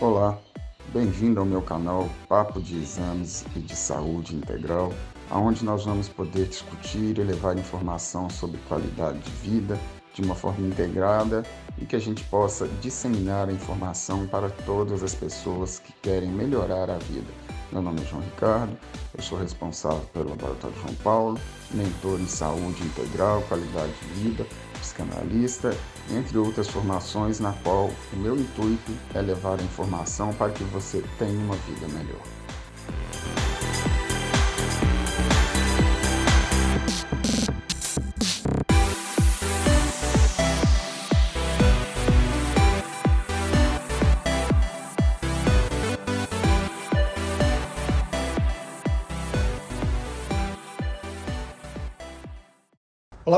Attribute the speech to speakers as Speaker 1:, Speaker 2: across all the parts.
Speaker 1: Olá, bem-vindo ao meu canal Papo de Exames e de Saúde Integral, onde nós vamos poder discutir e levar informação sobre qualidade de vida de uma forma integrada e que a gente possa disseminar a informação para todas as pessoas que querem melhorar a vida. Meu nome é João Ricardo, eu sou responsável pelo Laboratório João Paulo, mentor em saúde integral, qualidade de vida, psicanalista, entre outras formações, na qual o meu intuito é levar a informação para que você tenha uma vida melhor.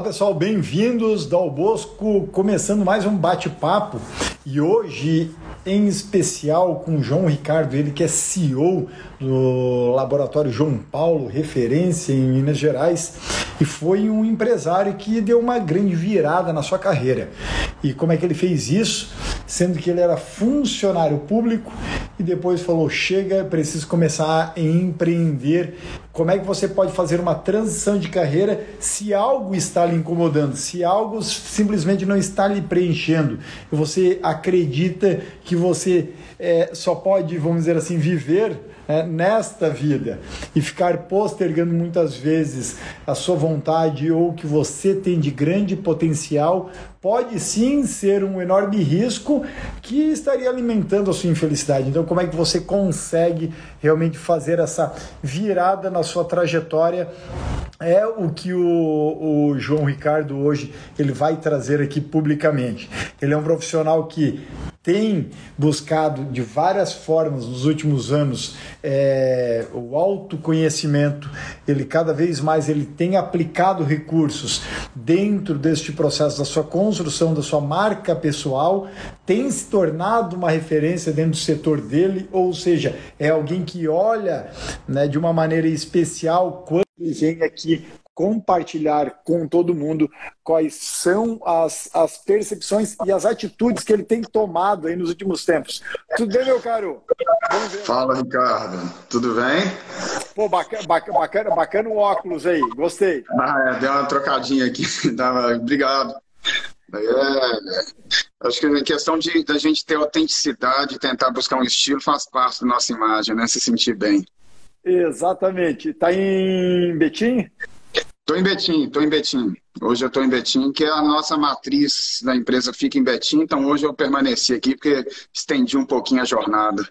Speaker 2: Olá pessoal, bem-vindos Dal Bosco, começando mais um bate-papo e hoje em especial com João Ricardo, ele que é CEO do Laboratório João Paulo, referência em Minas Gerais, e foi um empresário que deu uma grande virada na sua carreira. E como é que ele fez isso? Sendo que ele era funcionário público e depois falou: chega, preciso começar a empreender. Como é que você pode fazer uma transição de carreira se algo está lhe incomodando, se algo simplesmente não está lhe preenchendo? Você acredita que você é, só pode, vamos dizer assim, viver é, nesta vida e ficar postergando muitas vezes a sua vontade ou o que você tem de grande potencial, pode sim ser um enorme risco que estaria alimentando a sua infelicidade. Então, como é que você consegue realmente fazer essa virada na sua trajetória? É o que o, o João Ricardo hoje ele vai trazer aqui publicamente. Ele é um profissional que tem buscado de várias formas nos últimos anos é, o autoconhecimento, ele cada vez mais ele tem aplicado recursos dentro deste processo da sua construção da sua marca pessoal, tem se tornado uma referência dentro do setor dele, ou seja, é alguém que olha né, de uma maneira especial quando ele vem aqui compartilhar com todo mundo quais são as, as percepções e as atitudes que ele tem tomado aí nos últimos tempos. Tudo bem, meu caro?
Speaker 1: Fala, Ricardo. Tudo bem?
Speaker 2: Pô, bacana, bacana, bacana o óculos aí. Gostei.
Speaker 1: Ah, é, deu uma trocadinha aqui. Obrigado. É, acho que a questão de da gente ter autenticidade, tentar buscar um estilo, faz parte da nossa imagem, né? Se sentir bem.
Speaker 2: Exatamente. Tá em Betim?
Speaker 1: Estou em Betim, estou em Betim. Hoje eu estou em Betim, que é a nossa matriz da empresa fica em Betim, então hoje eu permaneci aqui porque estendi um pouquinho a jornada.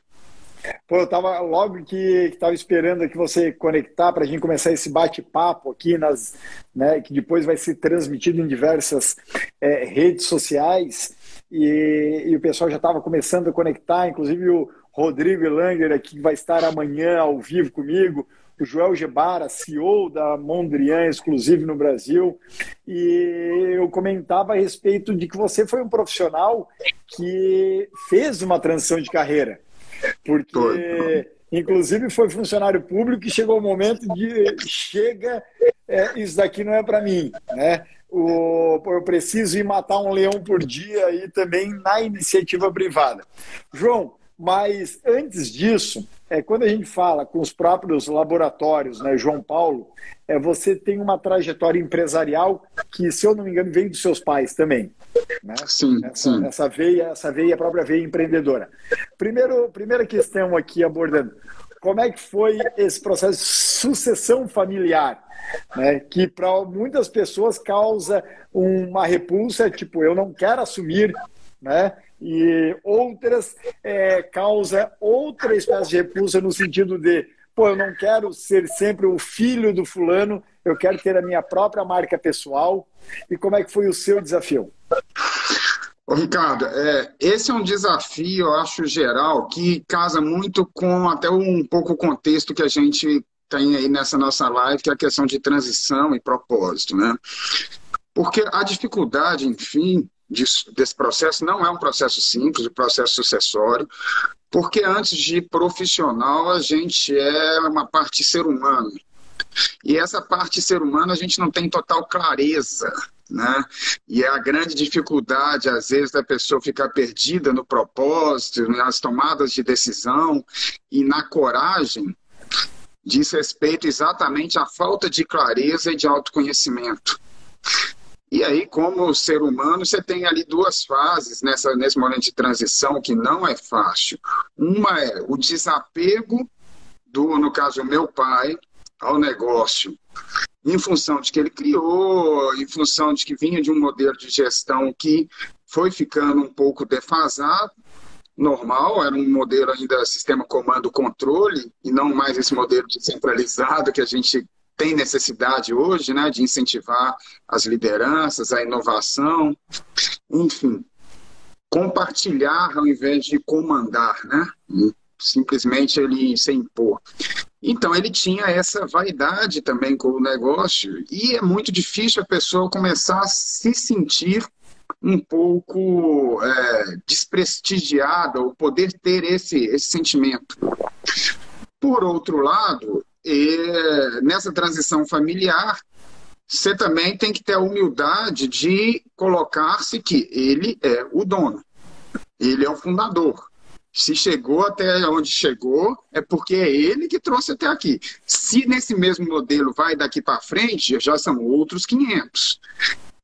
Speaker 2: Pô, eu estava logo que estava esperando que você conectar para a gente começar esse bate-papo aqui nas, né, que depois vai ser transmitido em diversas é, redes sociais e, e, o pessoal já estava começando a conectar, inclusive o Rodrigo Langer aqui que vai estar amanhã ao vivo comigo, o Joel Gebara, CEO da Mondrian Exclusive no Brasil, e eu comentava a respeito de que você foi um profissional que fez uma transição de carreira, porque inclusive foi funcionário público e chegou o momento de chega, é, isso daqui não é para mim, né? O, eu preciso ir matar um leão por dia e também na iniciativa privada. João, mas antes disso, é, quando a gente fala com os próprios laboratórios, né, João Paulo, é, você tem uma trajetória empresarial que, se eu não me engano, veio dos seus pais também. Né?
Speaker 1: Sim,
Speaker 2: essa,
Speaker 1: sim.
Speaker 2: Essa veia, essa veia, a própria veia empreendedora. Primeiro, primeira questão aqui abordando, como é que foi esse processo de sucessão familiar? Né, que para muitas pessoas causa uma repulsa, tipo, eu não quero assumir né? E outras é, causa outra espécie de repulsa no sentido de, pô, eu não quero ser sempre o filho do fulano, eu quero ter a minha própria marca pessoal. E como é que foi o seu desafio?
Speaker 1: Ô, Ricardo, é, esse é um desafio, eu acho, geral, que casa muito com até um pouco o contexto que a gente tem aí nessa nossa live, que é a questão de transição e propósito, né? Porque a dificuldade, enfim, disso, desse processo não é um processo simples, um processo sucessório, porque antes de profissional a gente é uma parte ser humano. E essa parte ser humano a gente não tem total clareza né? E é a grande dificuldade, às vezes, da pessoa ficar perdida no propósito, nas tomadas de decisão e na coragem, diz respeito exatamente à falta de clareza e de autoconhecimento. E aí, como ser humano, você tem ali duas fases nessa, nesse momento de transição que não é fácil. Uma é o desapego do, no caso, meu pai, ao negócio, em função de que ele criou, em função de que vinha de um modelo de gestão que foi ficando um pouco defasado, normal, era um modelo ainda sistema comando-controle, e não mais esse modelo descentralizado que a gente tem necessidade hoje, né, de incentivar as lideranças, a inovação, enfim, compartilhar ao invés de comandar, né, simplesmente ele se impor. Então ele tinha essa vaidade também com o negócio e é muito difícil a pessoa começar a se sentir um pouco é, desprestigiada ou poder ter esse, esse sentimento. Por outro lado, e nessa transição familiar, você também tem que ter a humildade de colocar-se que ele é o dono, ele é o fundador. Se chegou até onde chegou, é porque é ele que trouxe até aqui. Se nesse mesmo modelo vai daqui para frente, já são outros 500.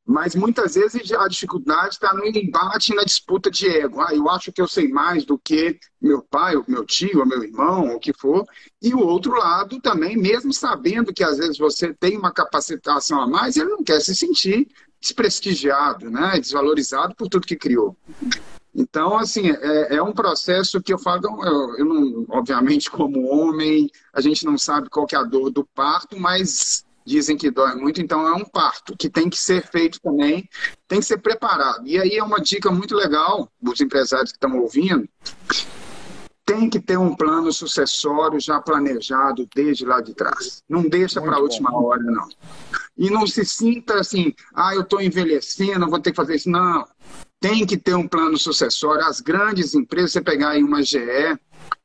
Speaker 1: Mas muitas vezes a dificuldade está no embate, na disputa de ego. Ah, eu acho que eu sei mais do que meu pai, ou meu tio, ou meu irmão, ou o que for. E o outro lado também, mesmo sabendo que às vezes você tem uma capacitação a mais, ele não quer se sentir desprestigiado, né? desvalorizado por tudo que criou. Então, assim, é, é, um processo que eu falo, eu, eu não, obviamente, como homem, a gente não sabe qual que é a dor do parto, mas dizem que dói muito, então é um parto que tem que ser feito também, tem que ser preparado. E aí é uma dica muito legal dos empresários que estão ouvindo, tem que ter um plano sucessório já planejado desde lá de trás. Não deixa para a última bom. hora, não. E não se sinta assim, ah, eu estou envelhecendo, vou ter que fazer isso. Não. Tem que ter um plano sucessório. As grandes empresas, você pegar aí uma GE,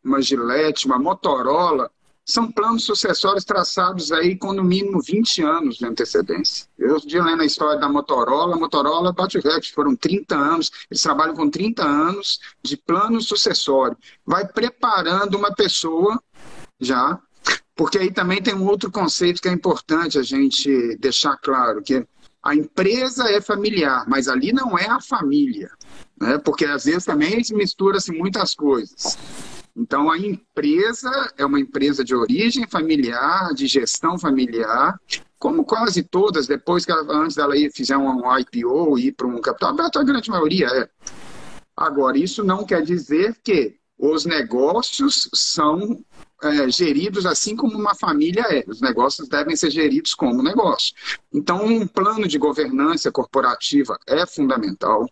Speaker 1: uma Gillette, uma Motorola, são planos sucessórios traçados aí com no mínimo 20 anos de antecedência. Eu dia lendo a história da Motorola, Motorola recorde, foram 30 anos, eles trabalham com 30 anos de plano sucessório. Vai preparando uma pessoa já, porque aí também tem um outro conceito que é importante a gente deixar claro, que a empresa é familiar, mas ali não é a família, né? porque às vezes também se mistura-se muitas coisas. Então, a empresa é uma empresa de origem familiar, de gestão familiar, como quase todas, depois que ela, antes dela ir fizer um IPO, ir para um capital aberto, a grande maioria é. Agora, isso não quer dizer que os negócios são é, geridos assim como uma família é. Os negócios devem ser geridos como negócio. Então, um plano de governança corporativa é fundamental.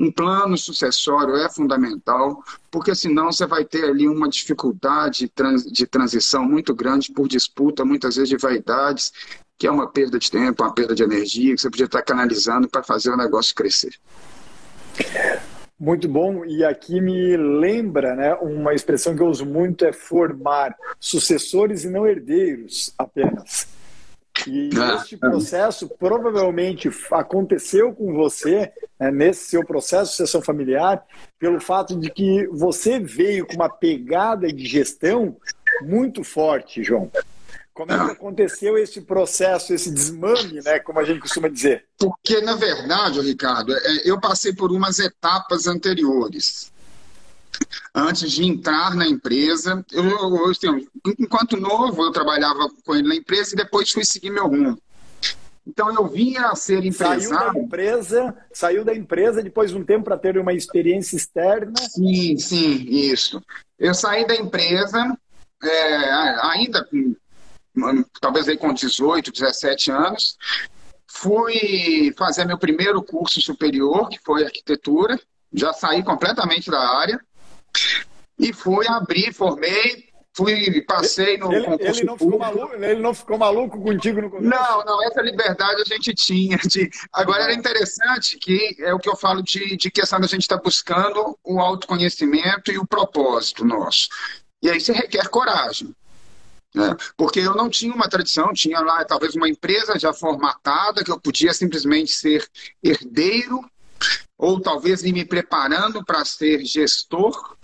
Speaker 1: Um plano sucessório é fundamental, porque senão você vai ter ali uma dificuldade de transição muito grande por disputa, muitas vezes de vaidades, que é uma perda de tempo, uma perda de energia, que você podia estar canalizando para fazer o negócio crescer.
Speaker 2: Muito bom, e aqui me lembra, né, uma expressão que eu uso muito é formar sucessores e não herdeiros apenas. E ah, este processo provavelmente aconteceu com você, né, nesse seu processo de sucessão familiar, pelo fato de que você veio com uma pegada de gestão muito forte, João. Como é que ah. aconteceu esse processo, esse desmame, né, como a gente costuma dizer?
Speaker 1: Porque, na verdade, Ricardo, é, eu passei por umas etapas anteriores antes de entrar na empresa. Eu, eu, assim, enquanto novo, eu trabalhava com ele na empresa e depois fui seguir meu rumo. Então eu vinha a ser empresário.
Speaker 2: Saiu da empresa, saiu da empresa depois de um tempo para ter uma experiência externa.
Speaker 1: Sim, sim, isso. Eu saí da empresa é, ainda com talvez aí com 18, 17 anos. Fui fazer meu primeiro curso superior, que foi arquitetura. Já saí completamente da área. E fui abrir, formei, fui passei no
Speaker 2: ele,
Speaker 1: concurso
Speaker 2: ele não ficou maluco Ele não ficou maluco contigo no
Speaker 1: começo? Não, não, essa liberdade a gente tinha. De... Agora era interessante que é o que eu falo de, de questão da gente estar tá buscando o autoconhecimento e o propósito nosso. E aí se requer coragem. É, porque eu não tinha uma tradição, tinha lá talvez uma empresa já formatada, que eu podia simplesmente ser herdeiro, ou talvez me preparando para ser gestor,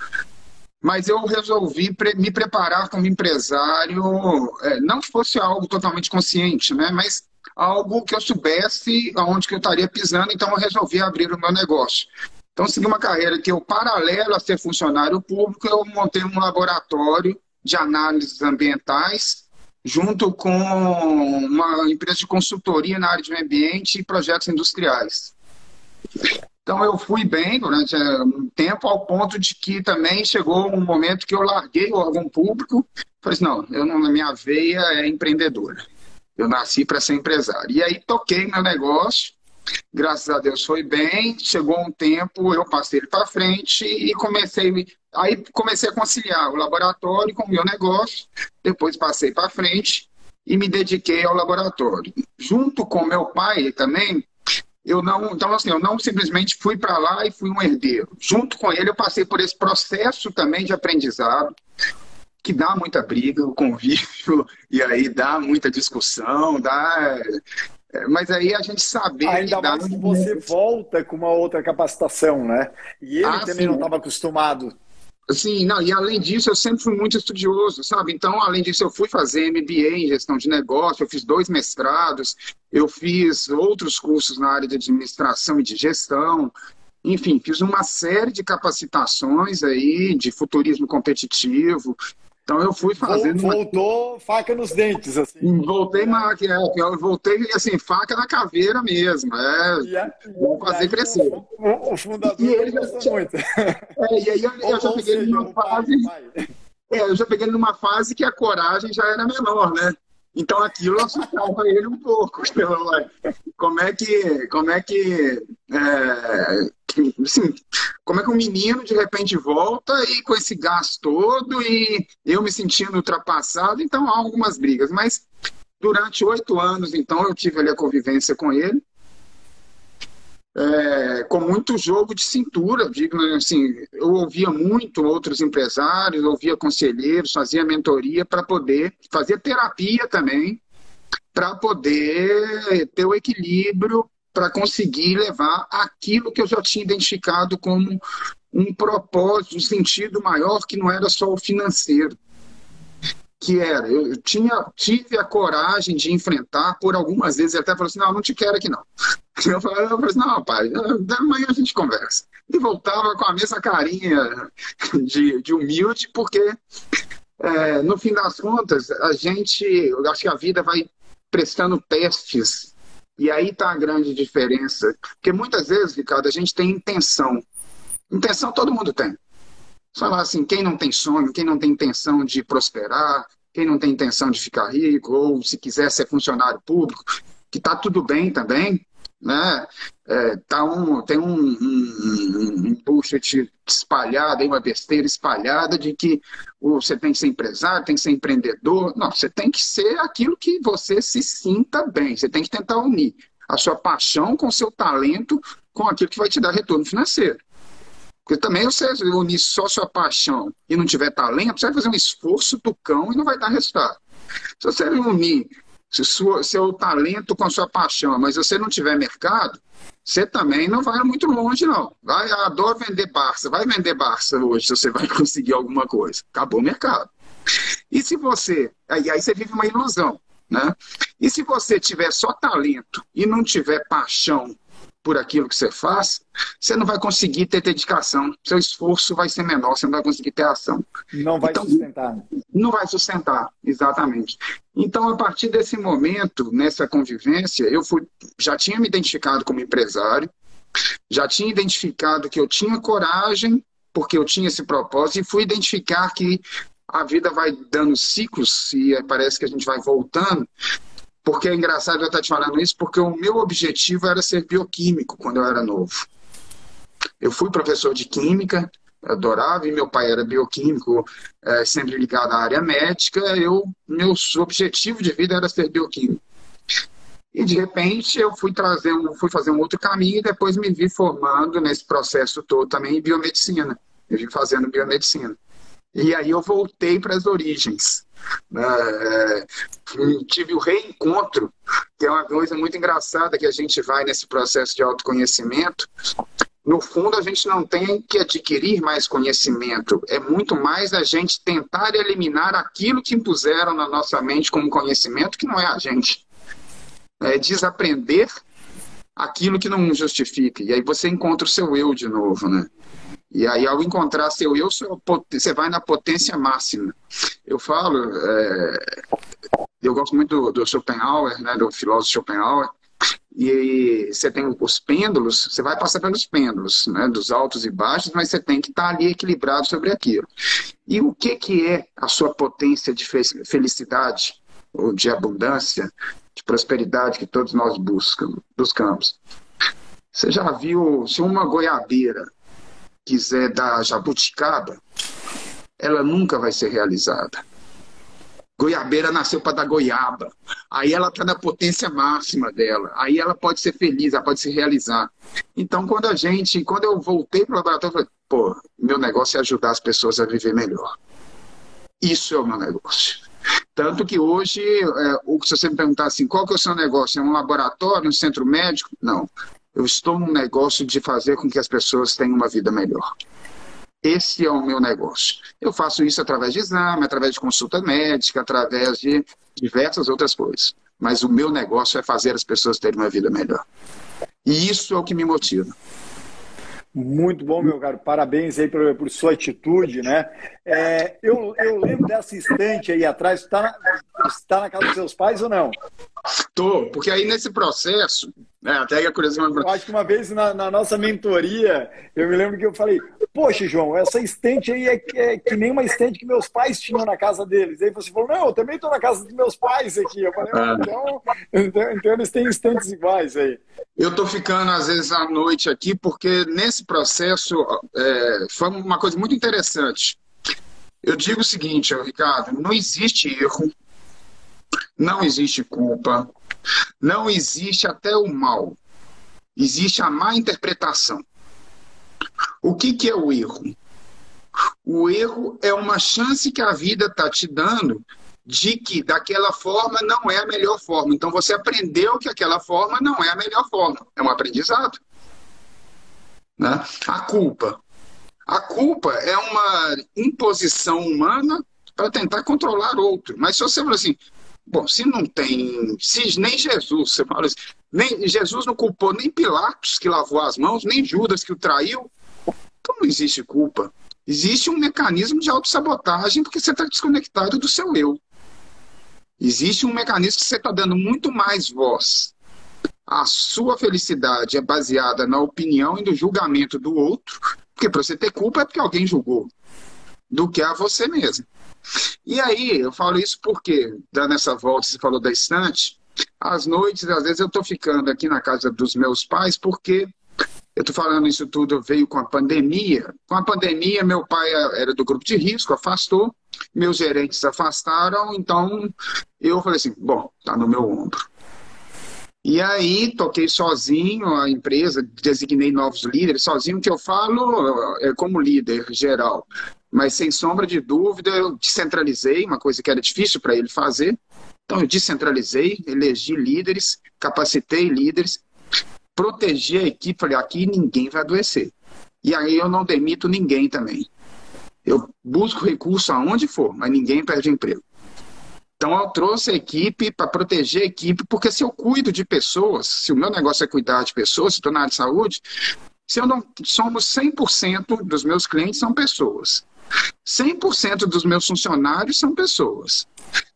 Speaker 1: mas eu resolvi pre me preparar como empresário, é, não fosse algo totalmente consciente, né, mas algo que eu soubesse aonde que eu estaria pisando, então eu resolvi abrir o meu negócio. Então, segui uma carreira que eu, paralelo a ser funcionário público, eu montei um laboratório de análises ambientais, junto com uma empresa de consultoria na área de meio ambiente e projetos industriais. Então eu fui bem durante eh, um tempo, ao ponto de que também chegou um momento que eu larguei o órgão público. Falei assim, não, eu não, minha veia é empreendedora. Eu nasci para ser empresário. E aí toquei meu negócio, graças a Deus foi bem. Chegou um tempo, eu passei ele para frente e comecei Aí comecei a conciliar o laboratório com o meu negócio, depois passei para frente e me dediquei ao laboratório. Junto com meu pai também, eu não, então assim, eu não simplesmente fui para lá e fui um herdeiro. Junto com ele eu passei por esse processo também de aprendizado, que dá muita briga, o convívio, e aí dá muita discussão, dá é, mas aí a gente saber.
Speaker 2: Ainda mais que você volta com uma outra capacitação, né? E ele ah, também sim. não estava acostumado.
Speaker 1: Sim, não, e além disso, eu sempre fui muito estudioso, sabe? Então, além disso, eu fui fazer MBA em gestão de negócio, eu fiz dois mestrados, eu fiz outros cursos na área de administração e de gestão, enfim, fiz uma série de capacitações aí de futurismo competitivo, então eu fui fazendo.
Speaker 2: Voltou uma... faca nos dentes, assim.
Speaker 1: Voltei, é, eu voltei assim, faca na caveira mesmo. É,
Speaker 2: yeah, vou
Speaker 1: fazer yeah, crescer.
Speaker 2: O, o, fundador e ele já, muito.
Speaker 1: É, e aí eu, eu já peguei seja, numa fase. É, eu já peguei numa fase que a coragem já era menor, né? Então aquilo assustava ele um pouco. Como é que, como é que, é, assim, como é que um menino de repente volta e com esse gás todo e eu me sentindo ultrapassado, então há algumas brigas. Mas durante oito anos, então, eu tive ali a convivência com ele é, com muito jogo de cintura, digo assim, eu ouvia muito outros empresários, ouvia conselheiros, fazia mentoria para poder fazer terapia também, para poder ter o equilíbrio para conseguir levar aquilo que eu já tinha identificado como um propósito, um sentido maior que não era só o financeiro que era, eu tinha, tive a coragem de enfrentar por algumas vezes, até falou assim, não, não te quero aqui não. Eu falei, eu falei assim, não, pai, amanhã a gente conversa. E voltava com a mesma carinha de, de humilde, porque é, no fim das contas, a gente, eu acho que a vida vai prestando testes, e aí está a grande diferença. Porque muitas vezes, Ricardo, a gente tem intenção. Intenção todo mundo tem falar assim, quem não tem sonho, quem não tem intenção de prosperar, quem não tem intenção de ficar rico, ou se quiser ser funcionário público, que está tudo bem também, né? É, tá um, tem um, um, um bullshit espalhado, uma besteira espalhada de que você tem que ser empresário, tem que ser empreendedor. Não, você tem que ser aquilo que você se sinta bem. Você tem que tentar unir a sua paixão com o seu talento com aquilo que vai te dar retorno financeiro. Porque também você unir só sua paixão e não tiver talento, você vai fazer um esforço do cão e não vai dar resultado. Se você unir sua, seu talento com sua paixão, mas você não tiver mercado, você também não vai muito longe, não. Vai, adoro vender Barça. Vai vender Barça hoje, se você vai conseguir alguma coisa. Acabou o mercado. E se você. Aí, aí você vive uma ilusão. Né? E se você tiver só talento e não tiver paixão por aquilo que você faz, você não vai conseguir ter dedicação. Seu esforço vai ser menor, você não vai conseguir ter ação.
Speaker 2: Não vai então, sustentar.
Speaker 1: Não vai sustentar, exatamente. Então, a partir desse momento, nessa convivência, eu fui, já tinha me identificado como empresário, já tinha identificado que eu tinha coragem, porque eu tinha esse propósito, e fui identificar que a vida vai dando ciclos e parece que a gente vai voltando porque é engraçado eu estar te falando isso, porque o meu objetivo era ser bioquímico quando eu era novo. Eu fui professor de química, adorava, e meu pai era bioquímico, é, sempre ligado à área médica. Eu, meu objetivo de vida era ser bioquímico. E de repente eu fui trazer um, fui fazer um outro caminho e depois me vi formando nesse processo todo também em biomedicina. Eu vim fazendo biomedicina. E aí eu voltei para as origens. Né? É, tive o reencontro, que é uma coisa muito engraçada que a gente vai nesse processo de autoconhecimento. No fundo, a gente não tem que adquirir mais conhecimento, é muito mais a gente tentar eliminar aquilo que impuseram na nossa mente como conhecimento, que não é a gente. É desaprender aquilo que não justifica. E aí você encontra o seu eu de novo, né? E aí, ao encontrar seu eu, você vai na potência máxima. Eu falo, é, eu gosto muito do, do Schopenhauer, né, do filósofo Schopenhauer, e você tem os pêndulos, você vai passar pelos pêndulos, né, dos altos e baixos, mas você tem que estar ali equilibrado sobre aquilo. E o que, que é a sua potência de felicidade, ou de abundância, de prosperidade que todos nós buscamos? Você já viu, se uma goiabeira quiser dar jabuticaba, ela nunca vai ser realizada. Goiabeira nasceu para dar goiaba. Aí ela está na potência máxima dela. Aí ela pode ser feliz, ela pode se realizar. Então, quando a gente, quando eu voltei para o laboratório, eu falei, pô, meu negócio é ajudar as pessoas a viver melhor. Isso é o meu negócio. Tanto que hoje, é, se você me perguntar assim, qual que é o seu negócio? É um laboratório, um centro médico? Não. Eu estou num negócio de fazer com que as pessoas tenham uma vida melhor. Esse é o meu negócio. Eu faço isso através de exame, através de consulta médica, através de diversas outras coisas. Mas o meu negócio é fazer as pessoas terem uma vida melhor. E isso é o que me motiva.
Speaker 2: Muito bom, meu caro. Parabéns aí por, por sua atitude, né? É, eu, eu lembro dessa estante aí atrás. Está na, está na casa dos seus pais ou não?
Speaker 1: Estou, porque aí nesse processo, né, até que a curiosidade...
Speaker 2: Eu acho que uma vez na, na, nossa mentoria, eu me lembro que eu falei, poxa, João, essa estante aí é, é, que nem uma estante que meus pais tinham na casa deles. Aí você falou, não, eu também estou na casa dos meus pais aqui. Eu falei, ah. então, então, então eles têm estantes iguais aí.
Speaker 1: Eu estou ficando, às vezes, à noite aqui, porque nesse processo é, foi uma coisa muito interessante. Eu digo o seguinte, Ricardo: não existe erro, não existe culpa, não existe até o mal. Existe a má interpretação. O que, que é o erro? O erro é uma chance que a vida está te dando de que daquela forma não é a melhor forma. Então você aprendeu que aquela forma não é a melhor forma. É um aprendizado. Né? A culpa. A culpa é uma imposição humana para tentar controlar outro. Mas se você fala assim, bom, se não tem, se nem Jesus, você fala assim, nem Jesus não culpou nem Pilatos que lavou as mãos, nem Judas que o traiu, então não existe culpa. Existe um mecanismo de autossabotagem porque você está desconectado do seu eu. Existe um mecanismo que você está dando muito mais voz. A sua felicidade é baseada na opinião e no julgamento do outro, porque para você ter culpa é porque alguém julgou, do que a você mesmo. E aí, eu falo isso porque, dando essa volta, você falou da estante, às noites, às vezes eu estou ficando aqui na casa dos meus pais, porque eu estou falando isso tudo veio com a pandemia. Com a pandemia, meu pai era do grupo de risco, afastou, meus gerentes afastaram, então eu falei assim, bom, tá no meu ombro. E aí toquei sozinho a empresa, designei novos líderes, sozinho que eu falo é como líder geral. Mas sem sombra de dúvida, eu descentralizei, uma coisa que era difícil para ele fazer. Então eu descentralizei, elegi líderes, capacitei líderes, protegi a equipe, falei, aqui ninguém vai adoecer. E aí eu não demito ninguém também. Eu busco recurso aonde for, mas ninguém perde emprego. Então eu trouxe a equipe para proteger a equipe, porque se eu cuido de pessoas, se o meu negócio é cuidar de pessoas, se estou na área de saúde, se eu não somos 100% dos meus clientes são pessoas. 100% dos meus funcionários são pessoas.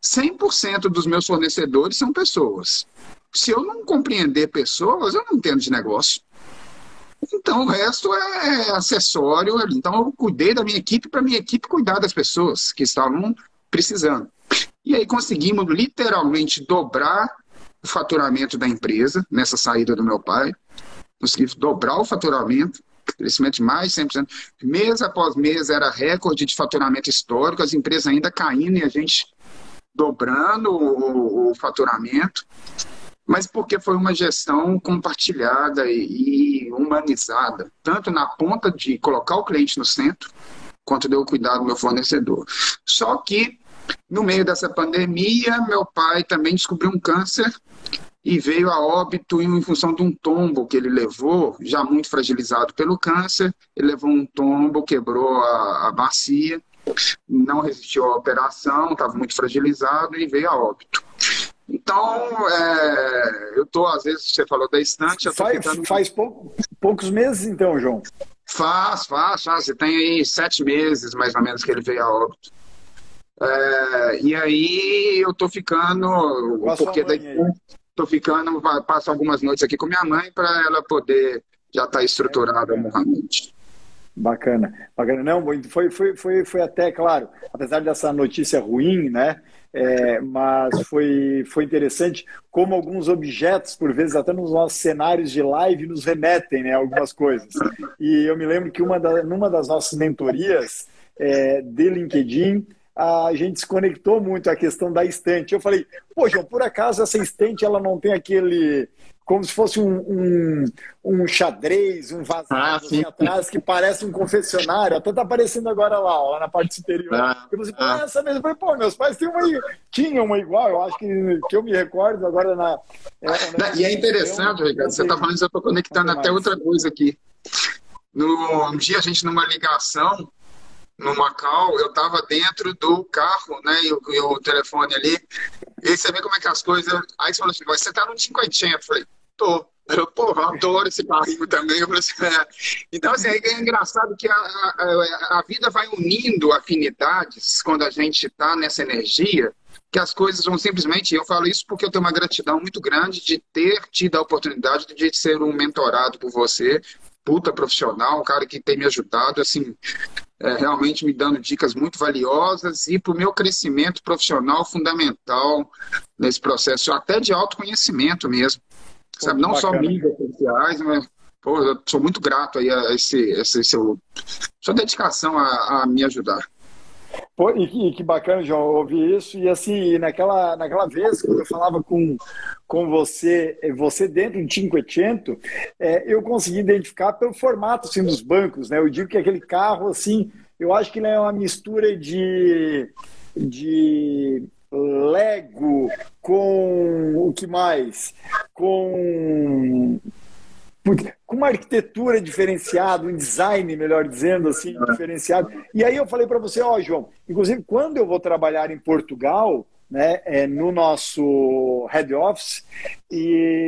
Speaker 1: 100% dos meus fornecedores são pessoas. Se eu não compreender pessoas, eu não entendo de negócio. Então, o resto é acessório. Então, eu cuidei da minha equipe para minha equipe cuidar das pessoas que estavam precisando. E aí conseguimos literalmente dobrar o faturamento da empresa nessa saída do meu pai. Conseguimos dobrar o faturamento, crescimento de mais de 100%. Mês após mês era recorde de faturamento histórico, as empresas ainda caindo e a gente dobrando o, o faturamento mas porque foi uma gestão compartilhada e, humanizada, tanto na ponta de colocar o cliente no centro, quanto de eu cuidar do meu fornecedor. Só que No meio dessa pandemia, meu pai também descobriu um câncer e veio a óbito em função de um tombo que ele levou, já muito fragilizado pelo câncer. Ele levou um tombo, quebrou a, a bacia, não resistiu à operação, estava muito fragilizado e veio a óbito. Então, é, eu estou, às vezes, você falou da estante.
Speaker 2: faz ficando... faz pou, poucos meses, então, João?
Speaker 1: Faz, faz, faz. Você tem aí sete meses, mais ou menos, que ele veio a óbito. É, e aí eu estou ficando. o porquê da Estou ficando, passo algumas noites aqui com minha mãe para ela poder já estar tá estruturada moralmente.
Speaker 2: Bacana, bacana. Não, foi, foi, foi, foi até, claro, apesar dessa notícia ruim, né? É, mas foi, foi interessante como alguns objetos, por vezes até nos nossos cenários de live, nos remetem né, algumas coisas. E eu me lembro que uma da, numa das nossas mentorias é, de LinkedIn, a gente se conectou muito à questão da estante. Eu falei, poxa, por acaso essa estante ela não tem aquele como se fosse um, um, um xadrez, um vaso ah, assim atrás, que parece um confessionário. Até tá aparecendo agora lá, lá na parte superior. Ah, eu falei, ah. essa mesmo. Eu falei, pô, meus pais têm uma, tinham uma igual, eu acho que, que eu me recordo agora na.
Speaker 1: É, e é interessante, Ricardo, você está falando eu estou conectando até outra coisa aqui. No, um dia a gente numa ligação no Macau, eu estava dentro do carro, né, e o, e o, telefone ali, e você vê como é que as coisas... Aí você falou assim, você está no 580? Eu falei, tô. Eu, porra, adoro esse carrinho também. Assim, é. Então, assim, é engraçado que a, a, a vida vai unindo afinidades quando a gente está nessa energia, que as coisas vão simplesmente. Eu falo isso porque eu tenho uma gratidão muito grande de ter tido a oportunidade de ser um mentorado por você, puta profissional, um cara que tem me ajudado, assim, é, realmente me dando dicas muito valiosas e para o meu crescimento profissional fundamental nesse processo, até de autoconhecimento mesmo. Pô, sabe? Não bacana. só mídias sociais, mas pô, eu sou muito grato aí a esse, esse seu, sua dedicação a, a me ajudar.
Speaker 2: Pô, e, que, e que bacana, João, ouvir isso. E assim, naquela, naquela vez que eu falava com, com você, você dentro do 500, é, eu consegui identificar pelo formato assim, dos bancos. Né? Eu digo que aquele carro, assim, eu acho que ele é uma mistura de, de Lego com o que mais? Com com uma arquitetura diferenciada, um design, melhor dizendo assim, diferenciado. E aí eu falei para você, ó, oh, João, inclusive quando eu vou trabalhar em Portugal, né, é, no nosso head office e, e,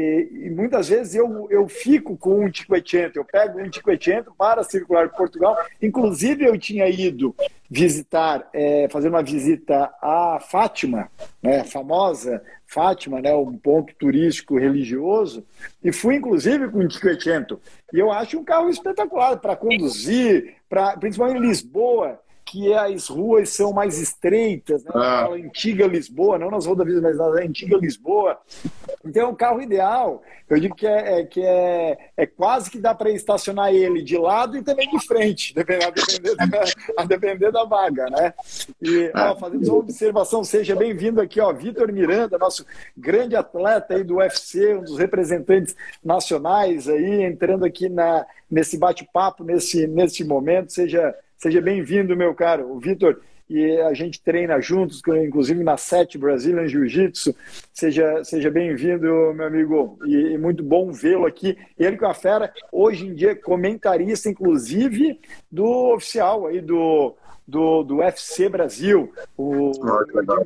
Speaker 2: muitas vezes eu, eu fico com um 500, eu pego um 500 para circular por Portugal. Inclusive eu tinha ido visitar, é, fazer uma visita a Fátima, né, famosa Fátima, né, um ponto turístico religioso, e fui inclusive com um 500. E eu acho um carro espetacular para conduzir, pra, principalmente em Lisboa que as ruas são mais estreitas, né? Ah. antiga Lisboa, não nas rodovias, mas na antiga Lisboa. Então é um carro ideal. Eu digo que é, é que é, é quase que dá para estacionar ele de lado e também de frente, a depender, da, a depender da vaga, né? E ó, ah. fazendo uma observação, seja bem-vindo aqui, ó, Vitor Miranda, nosso grande atleta aí do UFC, um dos representantes nacionais aí, entrando aqui na, nesse bate-papo, nesse, nesse momento, seja Seja bem-vindo, meu caro. O Vitor e a gente treina juntos, inclusive na Sete Brazilian Jiu-Jitsu. Seja, seja bem-vindo, meu amigo, e, e muito bom vê-lo aqui. Ele com a fera, hoje em dia comentarista, inclusive, do oficial aí do, do, do UFC Brasil. O,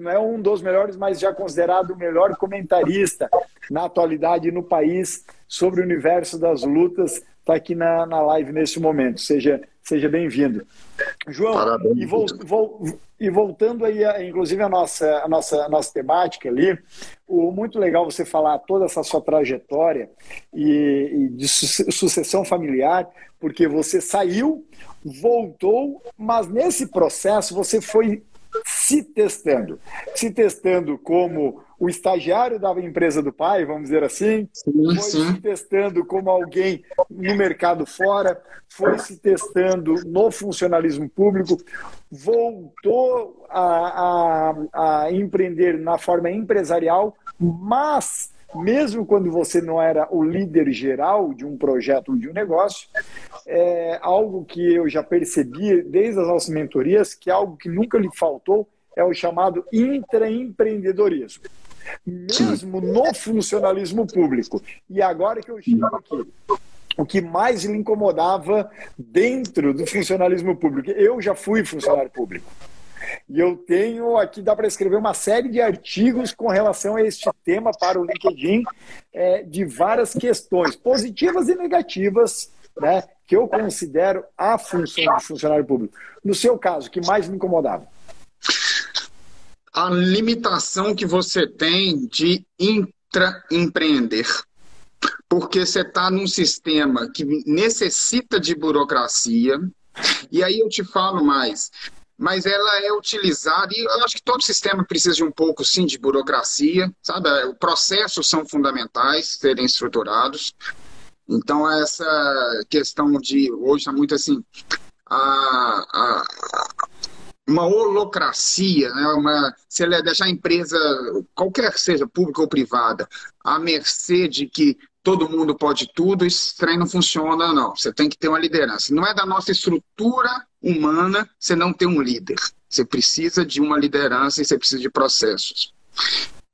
Speaker 2: não é um dos melhores, mas já considerado o melhor comentarista na atualidade no país sobre o universo das lutas. Está aqui na, na live nesse momento. Seja Seja bem-vindo. João, Parabéns, e, e, voltando aí, a, inclusive, a nossa, a, nossa, a nossa temática ali, o, muito legal você falar toda essa sua trajetória e, e de su, sucessão familiar, porque você saiu, voltou, mas nesse processo você foi se testando. Se testando como o estagiário da empresa do pai, vamos dizer assim, sim, foi sim. se testando como alguém no mercado fora, foi se testando no funcionalismo público, voltou a, a, a empreender na forma empresarial, mas mesmo quando você não era o líder geral de um projeto ou de um negócio, é algo que eu já percebi desde as nossas mentorias, que algo que nunca lhe faltou é o chamado intraempreendedorismo. Mesmo no funcionalismo público. E agora que eu chego aqui, o que mais lhe incomodava dentro do funcionalismo público? Eu já fui funcionário público. E eu tenho aqui, dá para escrever uma série de artigos com relação a este tema para o LinkedIn, é, de várias questões, positivas e negativas, né, que eu considero a função do funcionário público. No seu caso, que mais me incomodava?
Speaker 1: A limitação que você tem de intraempreender. Porque você está num sistema que necessita de burocracia, e aí eu te falo mais mas ela é utilizada, e eu acho que todo sistema precisa de um pouco, sim, de burocracia, sabe? Os processos são fundamentais serem estruturados. Então, essa questão de, hoje está muito assim, a, a, uma holocracia, né? uma, se ela deixar a empresa, qualquer seja, pública ou privada, à mercê de que todo mundo pode tudo, esse trem não funciona, não. Você tem que ter uma liderança. Não é da nossa estrutura humana você não ter um líder. Você precisa de uma liderança e você precisa de processos.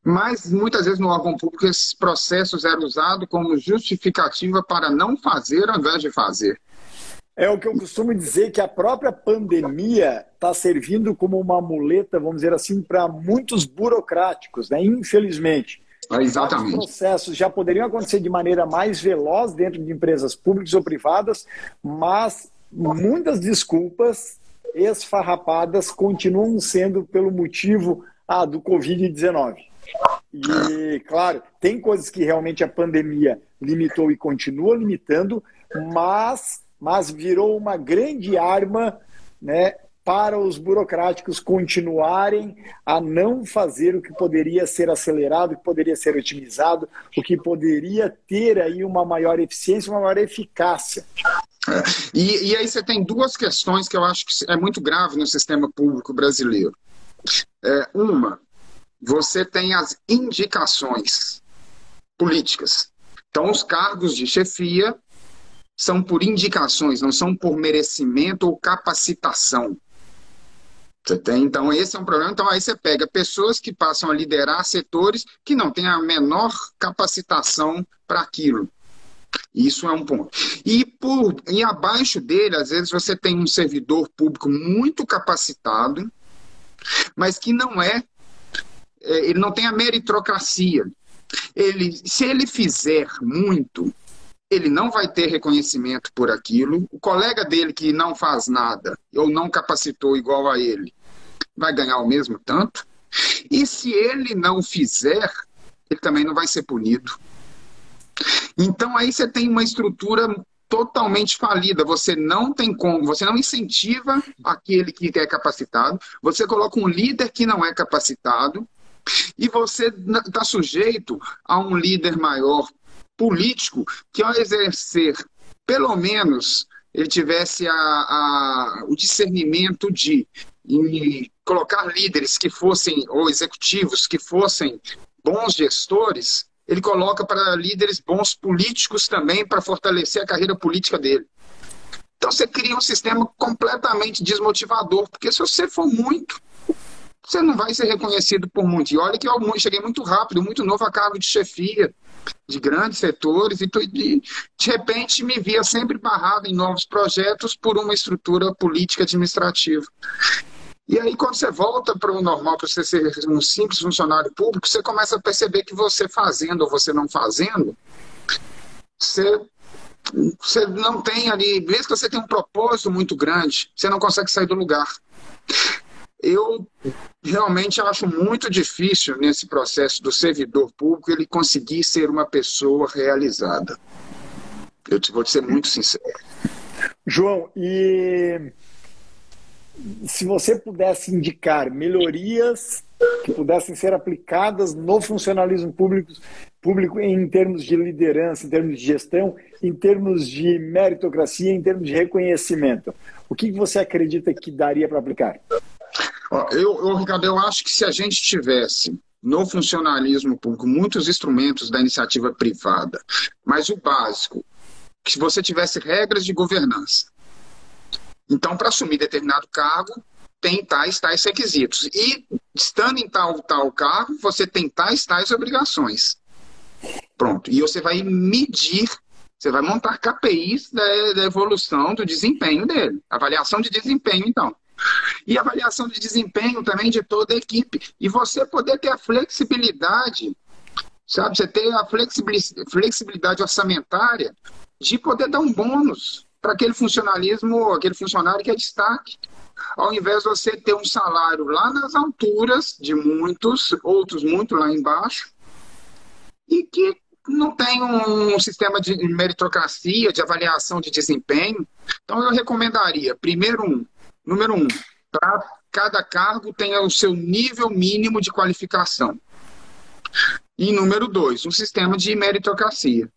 Speaker 1: Mas muitas vezes no órgão público esses processos eram usados como justificativa para não fazer ao invés de fazer.
Speaker 2: É o que eu costumo dizer que a própria pandemia está servindo como uma muleta, vamos dizer assim, para muitos burocráticos, né? infelizmente.
Speaker 1: Ah, exatamente.
Speaker 2: Os processos já poderiam acontecer de maneira mais veloz dentro de empresas públicas ou privadas, mas muitas desculpas esfarrapadas continuam sendo pelo motivo ah, do Covid-19. E, claro, tem coisas que realmente a pandemia limitou e continua limitando, mas, mas virou uma grande arma né, para os burocráticos continuarem a não fazer o que poderia ser acelerado, o que poderia ser otimizado, o que poderia ter aí uma maior eficiência, uma maior eficácia.
Speaker 1: É. E, e, aí você tem duas questões que eu acho que é muito grave no sistema público brasileiro. É, uma, você tem as indicações políticas. Então, os cargos de chefia são por indicações, não são por merecimento ou capacitação. Você tem, então, esse é um problema. Então, aí você pega pessoas que passam a liderar setores que não têm a menor capacitação para aquilo. Isso é um ponto. E, por, e abaixo dele, às vezes, você tem um servidor público muito capacitado, mas que não é, é ele não tem a meritocracia. Ele, se ele fizer muito, ele não vai ter reconhecimento por aquilo. O colega dele que não faz nada ou não capacitou igual a ele vai ganhar o mesmo tanto. E se ele não fizer, ele também não vai ser punido. Então aí você tem uma estrutura totalmente falida. Você não tem como, você não incentiva aquele que é capacitado, você coloca um líder que não é capacitado e você está sujeito a um líder maior político que, ao exercer, pelo menos, ele tivesse a, a, o discernimento de colocar líderes que fossem, ou executivos que fossem bons gestores, ele coloca para líderes bons políticos também para fortalecer a carreira política dele. Então você cria um sistema completamente desmotivador, porque se você for muito, você não vai ser reconhecido por muito. E olha que eu cheguei muito rápido, muito novo a cargo de chefia de grandes setores e de, de repente me via sempre barrado em novos projetos por uma estrutura política administrativa. E aí, quando você volta para o normal, para você ser um simples funcionário público, você começa a perceber que você fazendo ou você não fazendo, você, você não tem ali, mesmo que você tenha um propósito muito grande, você não consegue sair do lugar. Eu realmente acho muito difícil nesse processo do servidor público ele conseguir ser uma pessoa realizada. Eu vou te ser muito sincero.
Speaker 2: João, e se você pudesse indicar melhorias que pudessem ser aplicadas no funcionalismo público, público em termos de liderança, em termos de gestão, em termos de meritocracia, em termos de reconhecimento, o que você acredita que daria para aplicar?
Speaker 1: Eu, eu, Ricardo, eu acho que se a gente tivesse no funcionalismo público muitos instrumentos da iniciativa privada, mas o básico, que se você tivesse regras de governança, então, para assumir determinado cargo, tem tais, tais requisitos. E, estando em tal, tal cargo, você tem tais, tais obrigações. Pronto. E você vai medir, você vai montar KPIs da, da evolução do desempenho dele. Avaliação de desempenho, então. E avaliação de desempenho também de toda a equipe. E você poder ter a flexibilidade, sabe? Você ter a flexibilidade orçamentária de poder dar um bônus para aquele funcionalismo, aquele funcionário que é destaque. Ao invés de você ter um salário lá nas alturas de muitos, outros muito lá embaixo, e que não tem um sistema de meritocracia, de avaliação de desempenho. Então eu recomendaria, primeiro um, número um, para cada cargo tenha o seu nível mínimo de qualificação. E número dois, um sistema de meritocracia.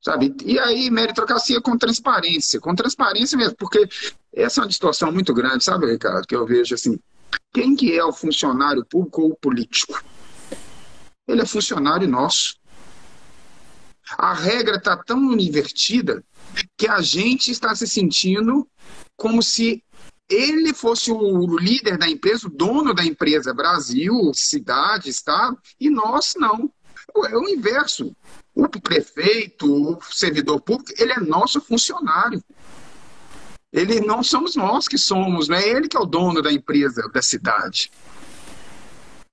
Speaker 1: Sabe? E aí, meritocracia com transparência, com transparência mesmo, porque essa é uma distorção muito grande, sabe, Ricardo, que eu vejo assim. Quem que é o funcionário público ou político? Ele é funcionário nosso. A regra está tão invertida que a gente está se sentindo como se ele fosse o líder da empresa, o dono da empresa, Brasil, cidade, estado, e nós não. É o inverso. O prefeito, o servidor público, ele é nosso funcionário. Ele não somos nós que somos, não é ele que é o dono da empresa, da cidade.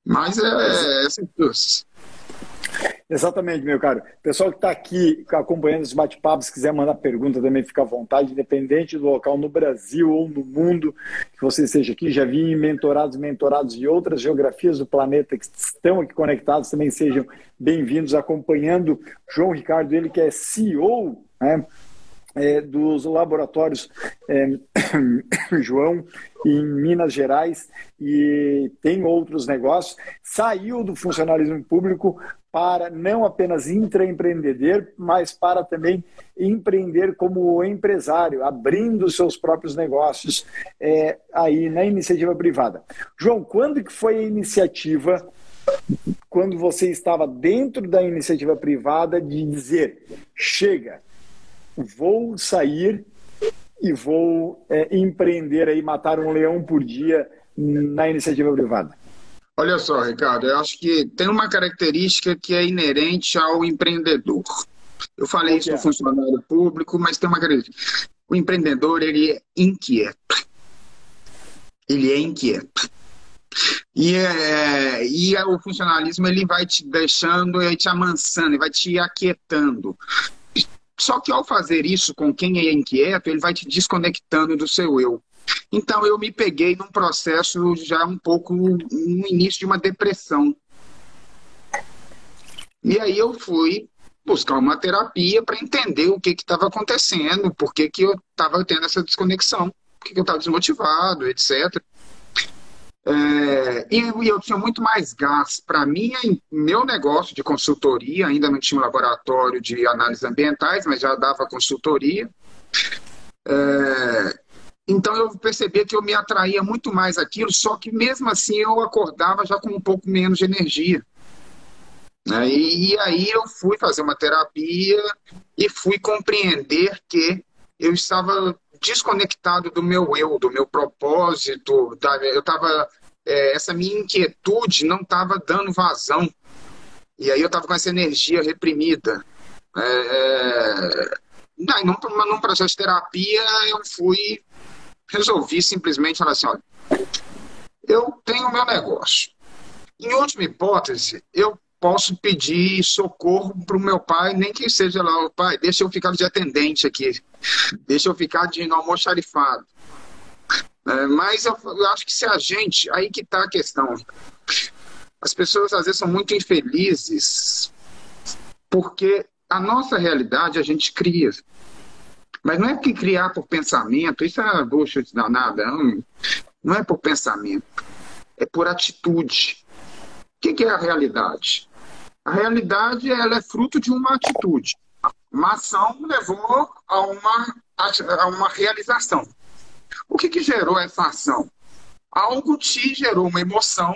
Speaker 1: Mas é, é duas.
Speaker 2: Exatamente, meu caro. Pessoal que está aqui acompanhando os bate-papos, se quiser mandar pergunta também, fica à vontade, independente do local no Brasil ou no mundo que você esteja aqui. Já vi mentorados, mentorados de outras geografias do planeta que estão aqui conectados, também sejam bem-vindos acompanhando João Ricardo, ele que é CEO, né? É, dos laboratórios é, João em Minas Gerais e tem outros negócios, saiu do funcionalismo público para não apenas intraempreender, mas para também empreender como empresário, abrindo seus próprios negócios é, aí na iniciativa privada. João, quando que foi a iniciativa, quando você estava dentro da iniciativa privada, de dizer, chega, vou sair e vou é, empreender aí, matar um leão por dia na iniciativa privada?
Speaker 1: Olha só, Ricardo, eu acho que tem uma característica que é inerente ao empreendedor. Eu falei isso no funcionário público, mas tem uma característica. O empreendedor, ele é inquieto. Ele é inquieto. E, é, e o funcionalismo ele vai te deixando, ele te amansando, ele vai te aquietando. Só que ao fazer isso com quem é inquieto, ele vai te desconectando do seu eu. Então eu me peguei num processo já um pouco no início de uma depressão. E aí eu fui buscar uma terapia para entender o que estava acontecendo, por que, que eu estava tendo essa desconexão, por que, que eu estava desmotivado, etc. É, e eu tinha muito mais gás para mim, meu negócio de consultoria, ainda não tinha um laboratório de análises ambientais, mas já dava consultoria. É, então eu percebia que eu me atraía muito mais aquilo, só que mesmo assim eu acordava já com um pouco menos de energia. Né? E, e aí eu fui fazer uma terapia e fui compreender que eu estava desconectado do meu eu, do meu propósito, da, eu estava é, essa minha inquietude não estava dando vazão. E aí eu estava com essa energia reprimida. É, é, num, num processo de terapia, eu fui resolvi simplesmente falar assim: olha, eu tenho o meu negócio. Em última hipótese, eu posso pedir socorro para o meu pai, nem que seja lá, pai, deixa eu ficar de atendente aqui, deixa eu ficar de almoxarifado. É, mas eu, eu, acho que se a gente, aí que está a questão. As pessoas às vezes são muito infelizes porque a nossa realidade a gente cria. Mas não é que criar por pensamento, isso é bullshit danada, não, não é por pensamento, é por atitude. O que é a realidade? A realidade ela é fruto de uma atitude. Uma ação levou a uma, a uma realização. O que, que gerou essa ação? Algo te gerou uma emoção,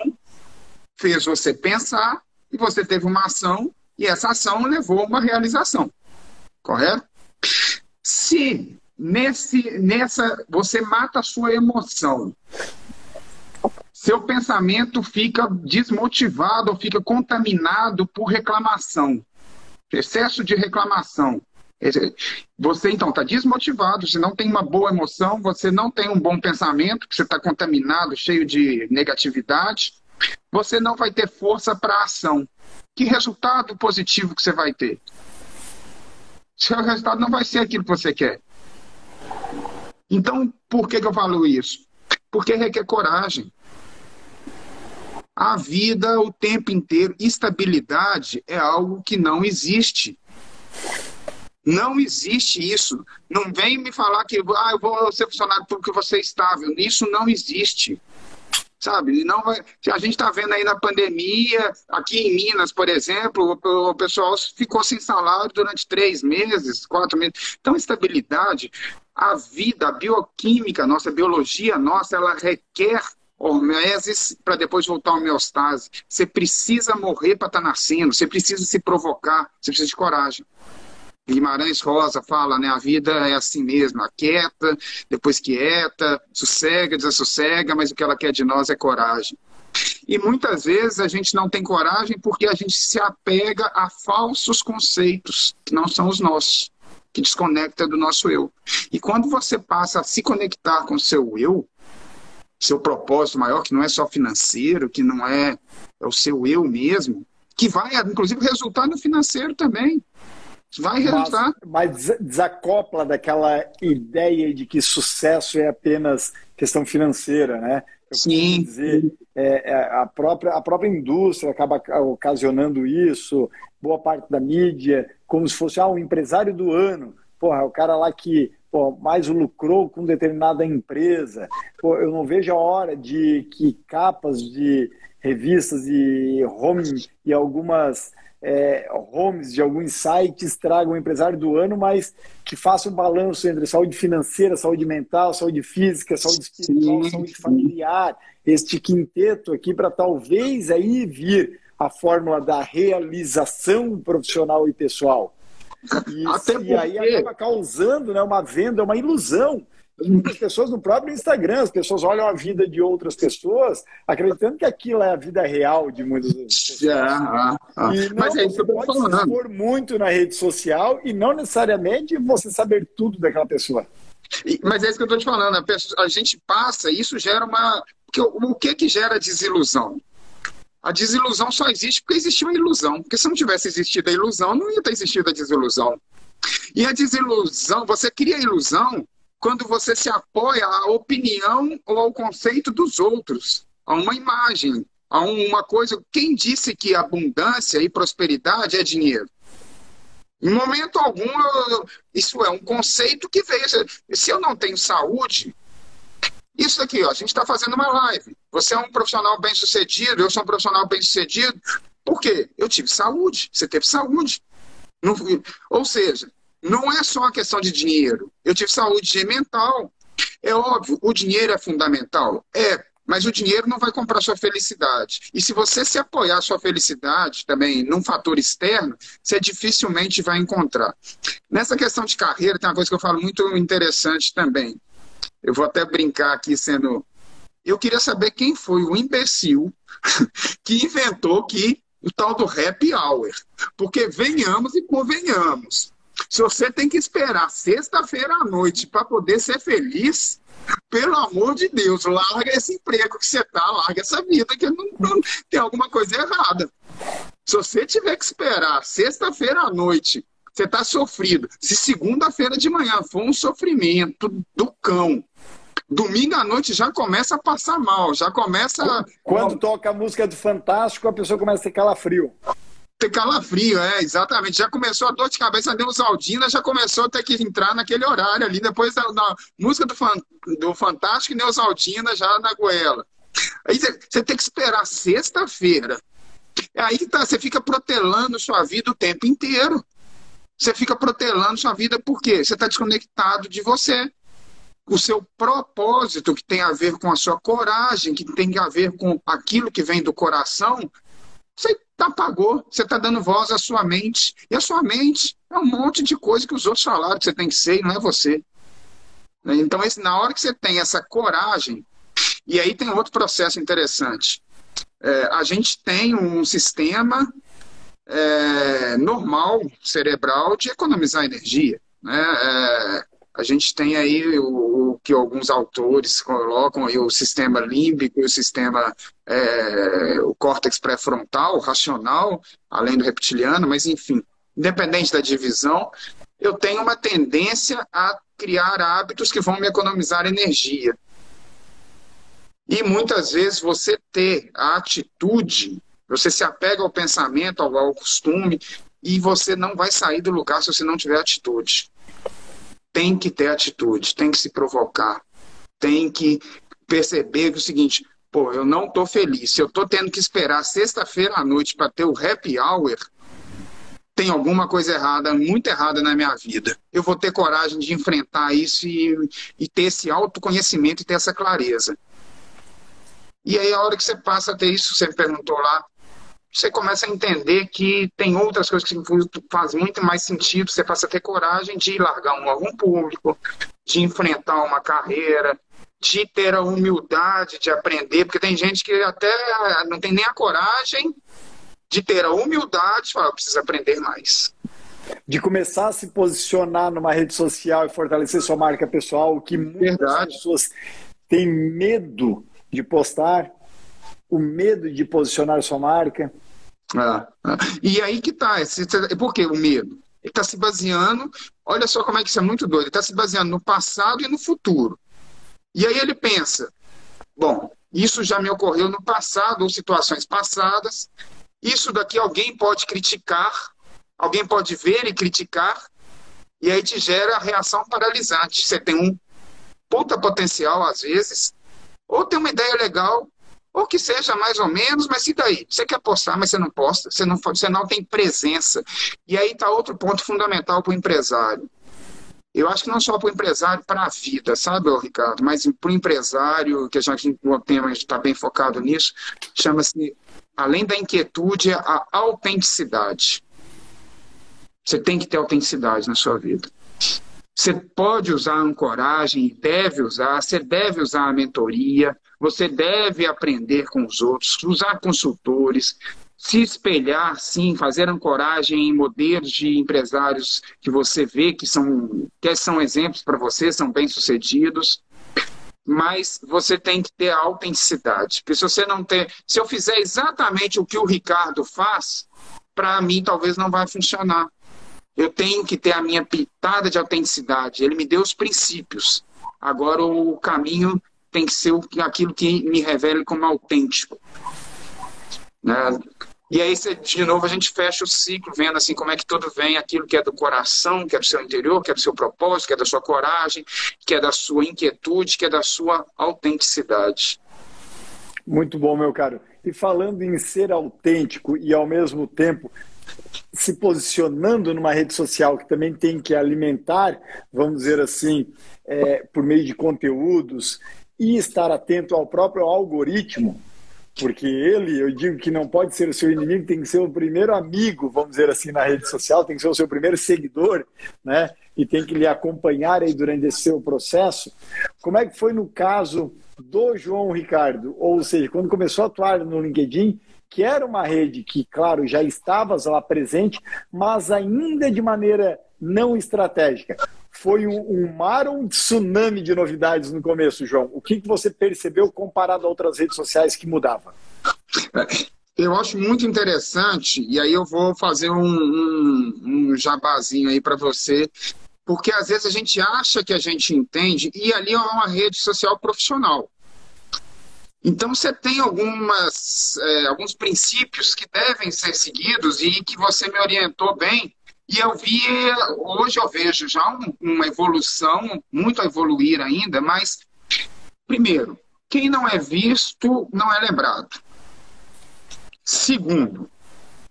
Speaker 1: fez você pensar, e você teve uma ação, e essa ação levou a uma realização. Correto? Se nesse, nessa você mata a sua emoção seu pensamento fica desmotivado ou fica contaminado por reclamação, excesso de reclamação. Você então está desmotivado, você não tem uma boa emoção, você não tem um bom pensamento, você está contaminado, cheio de negatividade, você não vai ter força para ação. Que resultado positivo que você vai ter? Seu resultado não vai ser aquilo que você quer. Então, por que, que eu falo isso? Porque requer coragem. A vida o tempo inteiro, estabilidade é algo que não existe. Não existe isso. Não vem me falar que ah, eu vou ser funcionário público você é estável. Isso não existe. Sabe? Não vai... A gente está vendo aí na pandemia, aqui em Minas, por exemplo, o pessoal ficou sem salário durante três meses, quatro meses. Então, estabilidade, a vida, a bioquímica, a nossa biologia nossa, ela requer hormeses para depois voltar à homeostase. Você precisa morrer para estar tá nascendo, você precisa se provocar, você precisa de coragem. Guimarães Rosa fala, né? A vida é assim mesmo, quieta, depois quieta, sossega, desassossega, mas o que ela quer de nós é coragem. E muitas vezes a gente não tem coragem porque a gente se apega a falsos conceitos que não são os nossos, que desconecta do nosso eu. E quando você passa a se conectar com o seu eu, seu propósito maior, que não é só financeiro, que não é, é o seu eu mesmo, que vai, inclusive, resultar no financeiro também. Vai resultar.
Speaker 2: Mas, mas desacopla daquela ideia de que sucesso é apenas questão financeira, né?
Speaker 1: Eu Sim.
Speaker 2: Dizer, é, é, a, própria, a própria indústria acaba ocasionando isso, boa parte da mídia, como se fosse ah, o empresário do ano. Porra, o cara lá que pô, mais lucrou com determinada empresa. Pô, eu não vejo a hora de que capas de revistas e home e algumas é, homes de alguns sites tragam o empresário do ano, mas que faça um balanço entre saúde financeira, saúde mental, saúde física, saúde espiritual, sim, saúde familiar, este quinteto aqui para talvez aí vir a fórmula da realização profissional e pessoal. E, e aí acaba causando né, uma venda, uma ilusão muitas pessoas no próprio Instagram, as pessoas olham a vida de outras pessoas acreditando que aquilo é a vida real de muitas pessoas. Ah, ah, E não, Mas é isso que eu estou falando. se expor muito na rede social e não necessariamente você saber tudo daquela pessoa.
Speaker 1: Mas é isso que eu estou te falando. A, pessoa, a, gente passa, isso gera uma. O que que gera desilusão? A desilusão só existe porque existiu a ilusão. Porque se não tivesse existido a ilusão, não ia ter existido a desilusão. E a desilusão, você cria a ilusão quando você se apoia à opinião ou ao conceito dos outros, a uma imagem, a uma coisa. Quem disse que abundância e prosperidade é dinheiro? Em momento algum, isso é um conceito que veio. Se eu não tenho saúde, isso aqui, ó, a gente está fazendo uma live. Você é um profissional bem sucedido, eu sou um profissional bem sucedido. Por quê? Eu tive saúde, você teve saúde. ou seja, não é só uma questão de dinheiro. Eu tive saúde mental. É óbvio, o dinheiro é fundamental. É, mas o dinheiro não vai comprar sua felicidade. E se você se apoiar sua felicidade também num fator externo, você dificilmente vai encontrar. Nessa questão de carreira, tem uma coisa que eu falo muito interessante também. Eu vou até brincar aqui sendo. Eu queria saber quem foi o imbecil que inventou que o tal do happy hour. Porque venhamos e convenhamos. Se você tem que esperar sexta-feira à noite para poder ser feliz, pelo amor de Deus, larga esse emprego que você tá, larga essa vida, que não, não, tem alguma coisa errada. Se você tiver que esperar sexta-feira à noite, você está sofrido. Se segunda-feira de manhã for um sofrimento do cão, domingo à noite já começa a passar mal, já começa.
Speaker 2: Quando toca a música do Fantástico, a pessoa começa a ter calafrio
Speaker 1: ter calafrio, é, exatamente. Já começou a dor de cabeça, a Neusaldina já começou a ter que entrar naquele horário ali, depois da, da música do, fan, do Fantástico e Neusaldina já na goela. Aí você tem que esperar sexta-feira. Aí tá, você fica protelando sua vida o tempo inteiro. Você fica protelando sua vida por quê? Você está desconectado de você. O seu propósito, que tem a ver com a sua coragem, que tem a ver com aquilo que vem do coração, você apagou, você está dando voz à sua mente. E a sua mente é um monte de coisa que os outros falaram que você tem que ser e não é você. Então, esse, na hora que você tem essa coragem, E aí tem outro processo interessante. É, a gente tem um sistema é, normal cerebral de economizar energia. Né? É, a gente tem aí o, o, que alguns autores colocam aí o sistema límbico, o sistema é, o córtex pré-frontal, racional, além do reptiliano, mas enfim, independente da divisão, eu tenho uma tendência a criar hábitos que vão me economizar energia. E muitas vezes você ter a atitude, você se apega ao pensamento, ao, ao costume, e você não vai sair do lugar se você não tiver atitude. Tem que ter atitude, tem que se provocar, tem que perceber que é o seguinte, pô, eu não estou feliz. Se eu estou tendo que esperar sexta-feira à noite para ter o happy hour, tem alguma coisa errada, muito errada na minha vida. Eu vou ter coragem de enfrentar isso e, e ter esse autoconhecimento e ter essa clareza. E aí, a hora que você passa a ter isso, você me perguntou lá, você começa a entender que tem outras coisas que fazem muito mais sentido. Você passa a ter coragem de largar um órgão público, de enfrentar uma carreira, de ter a humildade de aprender, porque tem gente que até não tem nem a coragem de ter a humildade de falar, preciso aprender mais.
Speaker 2: De começar a se posicionar numa rede social e fortalecer sua marca pessoal, o que muitas Verdade. pessoas têm medo de postar, o medo de posicionar sua marca.
Speaker 1: Ah. E aí que tá. Por que o medo? Ele está se baseando, olha só como é que isso é muito doido, ele está se baseando no passado e no futuro. E aí ele pensa, bom, isso já me ocorreu no passado, ou situações passadas, isso daqui alguém pode criticar, alguém pode ver e criticar, e aí te gera a reação paralisante. Você tem um puta potencial, às vezes, ou tem uma ideia legal, ou que seja mais ou menos, mas e daí? Você quer postar, mas você não posta, você não, você não tem presença. E aí está outro ponto fundamental para o empresário. Eu acho que não só para o empresário, para a vida, sabe, Ricardo? Mas para o empresário, que a gente, está bem focado nisso, chama-se além da inquietude, a autenticidade. Você tem que ter autenticidade na sua vida. Você pode usar a ancoragem, deve usar, você deve usar a mentoria, você deve aprender com os outros, usar consultores, se espelhar, sim, fazer ancoragem em modelos de empresários que você vê que são, que são exemplos para você, são bem-sucedidos mas você tem que ter autenticidade. Porque se você não ter, se eu fizer exatamente o que o Ricardo faz, para mim talvez não vai funcionar. Eu tenho que ter a minha pitada de autenticidade. Ele me deu os princípios. Agora o caminho tem que ser aquilo que me revela como autêntico. Né? E aí, de novo, a gente fecha o ciclo, vendo assim como é que tudo vem, aquilo que é do coração, que é do seu interior, que é do seu propósito, que é da sua coragem, que é da sua inquietude, que é da sua autenticidade.
Speaker 2: Muito bom, meu caro. E falando em ser autêntico e ao mesmo tempo se posicionando numa rede social que também tem que alimentar, vamos dizer assim, é, por meio de conteúdos e estar atento ao próprio algoritmo, porque ele, eu digo que não pode ser o seu inimigo, tem que ser o primeiro amigo, vamos dizer assim, na rede social, tem que ser o seu primeiro seguidor, né? E tem que lhe acompanhar aí durante esse seu processo. Como é que foi no caso do João Ricardo? Ou seja, quando começou a atuar no LinkedIn, que era uma rede que, claro, já estavas lá presente, mas ainda de maneira não estratégica foi um, um mar ou um tsunami de novidades no começo, João? O que, que você percebeu comparado a outras redes sociais que mudava?
Speaker 1: Eu acho muito interessante, e aí eu vou fazer um, um, um jabazinho aí para você, porque às vezes a gente acha que a gente entende, e ali é uma rede social profissional. Então você tem algumas, é, alguns princípios que devem ser seguidos e que você me orientou bem e eu vi, hoje eu vejo já um, uma evolução, muito a evoluir ainda, mas, primeiro, quem não é visto não é lembrado. Segundo,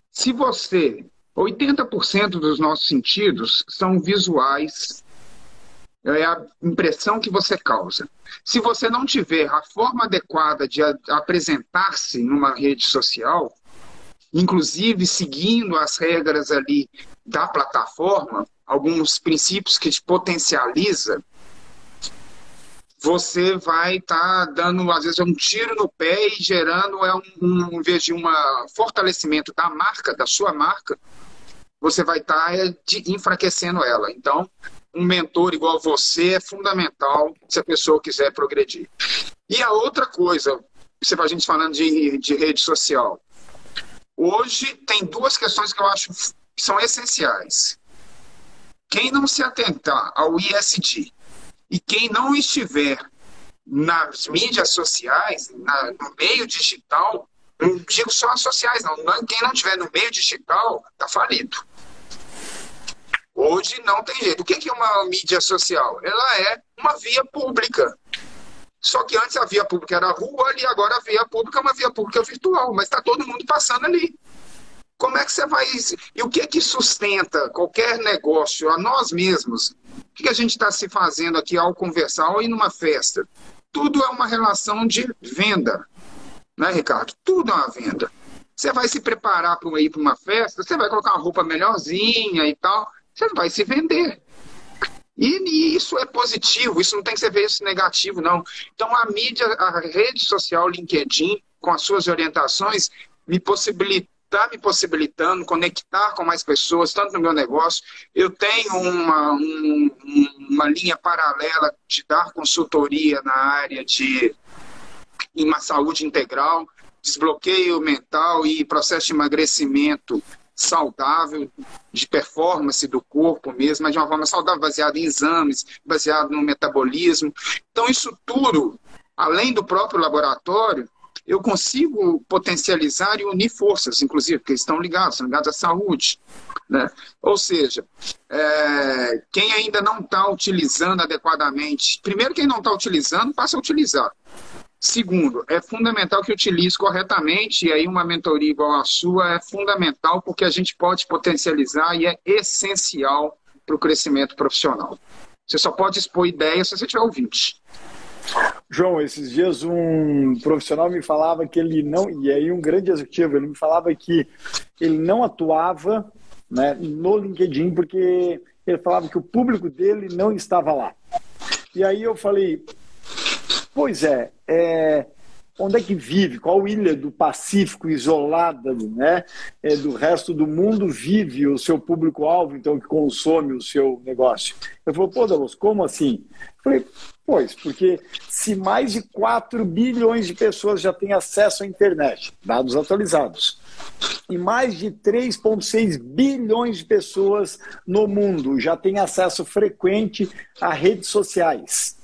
Speaker 1: se você. 80% dos nossos sentidos são visuais, é a impressão que você causa. Se você não tiver a forma adequada de apresentar-se numa rede social, inclusive seguindo as regras ali da plataforma, alguns princípios que te potencializa, você vai estar tá dando, às vezes, um tiro no pé e gerando, é um, um, em vez de um fortalecimento da marca, da sua marca, você vai estar tá, é, enfraquecendo ela. Então, um mentor igual você é fundamental se a pessoa quiser progredir. E a outra coisa, você a gente falando de, de rede social. Hoje tem duas questões que eu acho são essenciais. Quem não se atentar ao ISD e quem não estiver nas mídias sociais, na, no meio digital, não digo só as sociais, não, quem não estiver no meio digital está falido. Hoje não tem jeito. O que é uma mídia social? Ela é uma via pública. Só que antes a via pública era a rua e agora a via pública é uma via pública virtual, mas está todo mundo passando ali. Como é que você vai. E o que é que sustenta qualquer negócio a nós mesmos? O que a gente está se fazendo aqui ao conversar ou ir numa festa? Tudo é uma relação de venda, né, Ricardo? Tudo é uma venda. Você vai se preparar para ir para uma festa, você vai colocar uma roupa melhorzinha e tal, você vai se vender. E, isso é positivo, isso não tem que ser visto negativo, não. Então, a mídia, a rede social LinkedIn, com as suas orientações, me possibilita está me possibilitando conectar com mais pessoas, tanto no meu negócio. Eu tenho uma, um, uma linha paralela de dar consultoria na área de uma saúde integral, desbloqueio mental e processo de emagrecimento saudável, de performance do corpo mesmo, mas de uma forma saudável, baseada em exames, baseado no metabolismo. Então, isso tudo, além do próprio laboratório, eu consigo potencializar e unir forças, inclusive, porque estão ligados, estão ligados à saúde. Né? Ou seja, é, quem ainda não está utilizando adequadamente, primeiro, quem não está utilizando, passa a utilizar. Segundo, é fundamental que utilize corretamente, e aí uma mentoria igual a sua é fundamental porque a gente pode potencializar e é essencial para o crescimento profissional. Você só pode expor ideias se você tiver ouvinte.
Speaker 2: João, esses dias um profissional me falava que ele não, e aí um grande executivo, ele me falava que ele não atuava né, no LinkedIn porque ele falava que o público dele não estava lá. E aí eu falei, Pois é, é, onde é que vive? Qual ilha do Pacífico isolada né, é, do resto do mundo vive o seu público-alvo, então, que consome o seu negócio? Eu falei, pô, Dalos, como assim? Eu falei, pois, porque se mais de 4 bilhões de pessoas já têm acesso à internet, dados atualizados, e mais de 3,6 bilhões de pessoas no mundo já têm acesso frequente a redes sociais.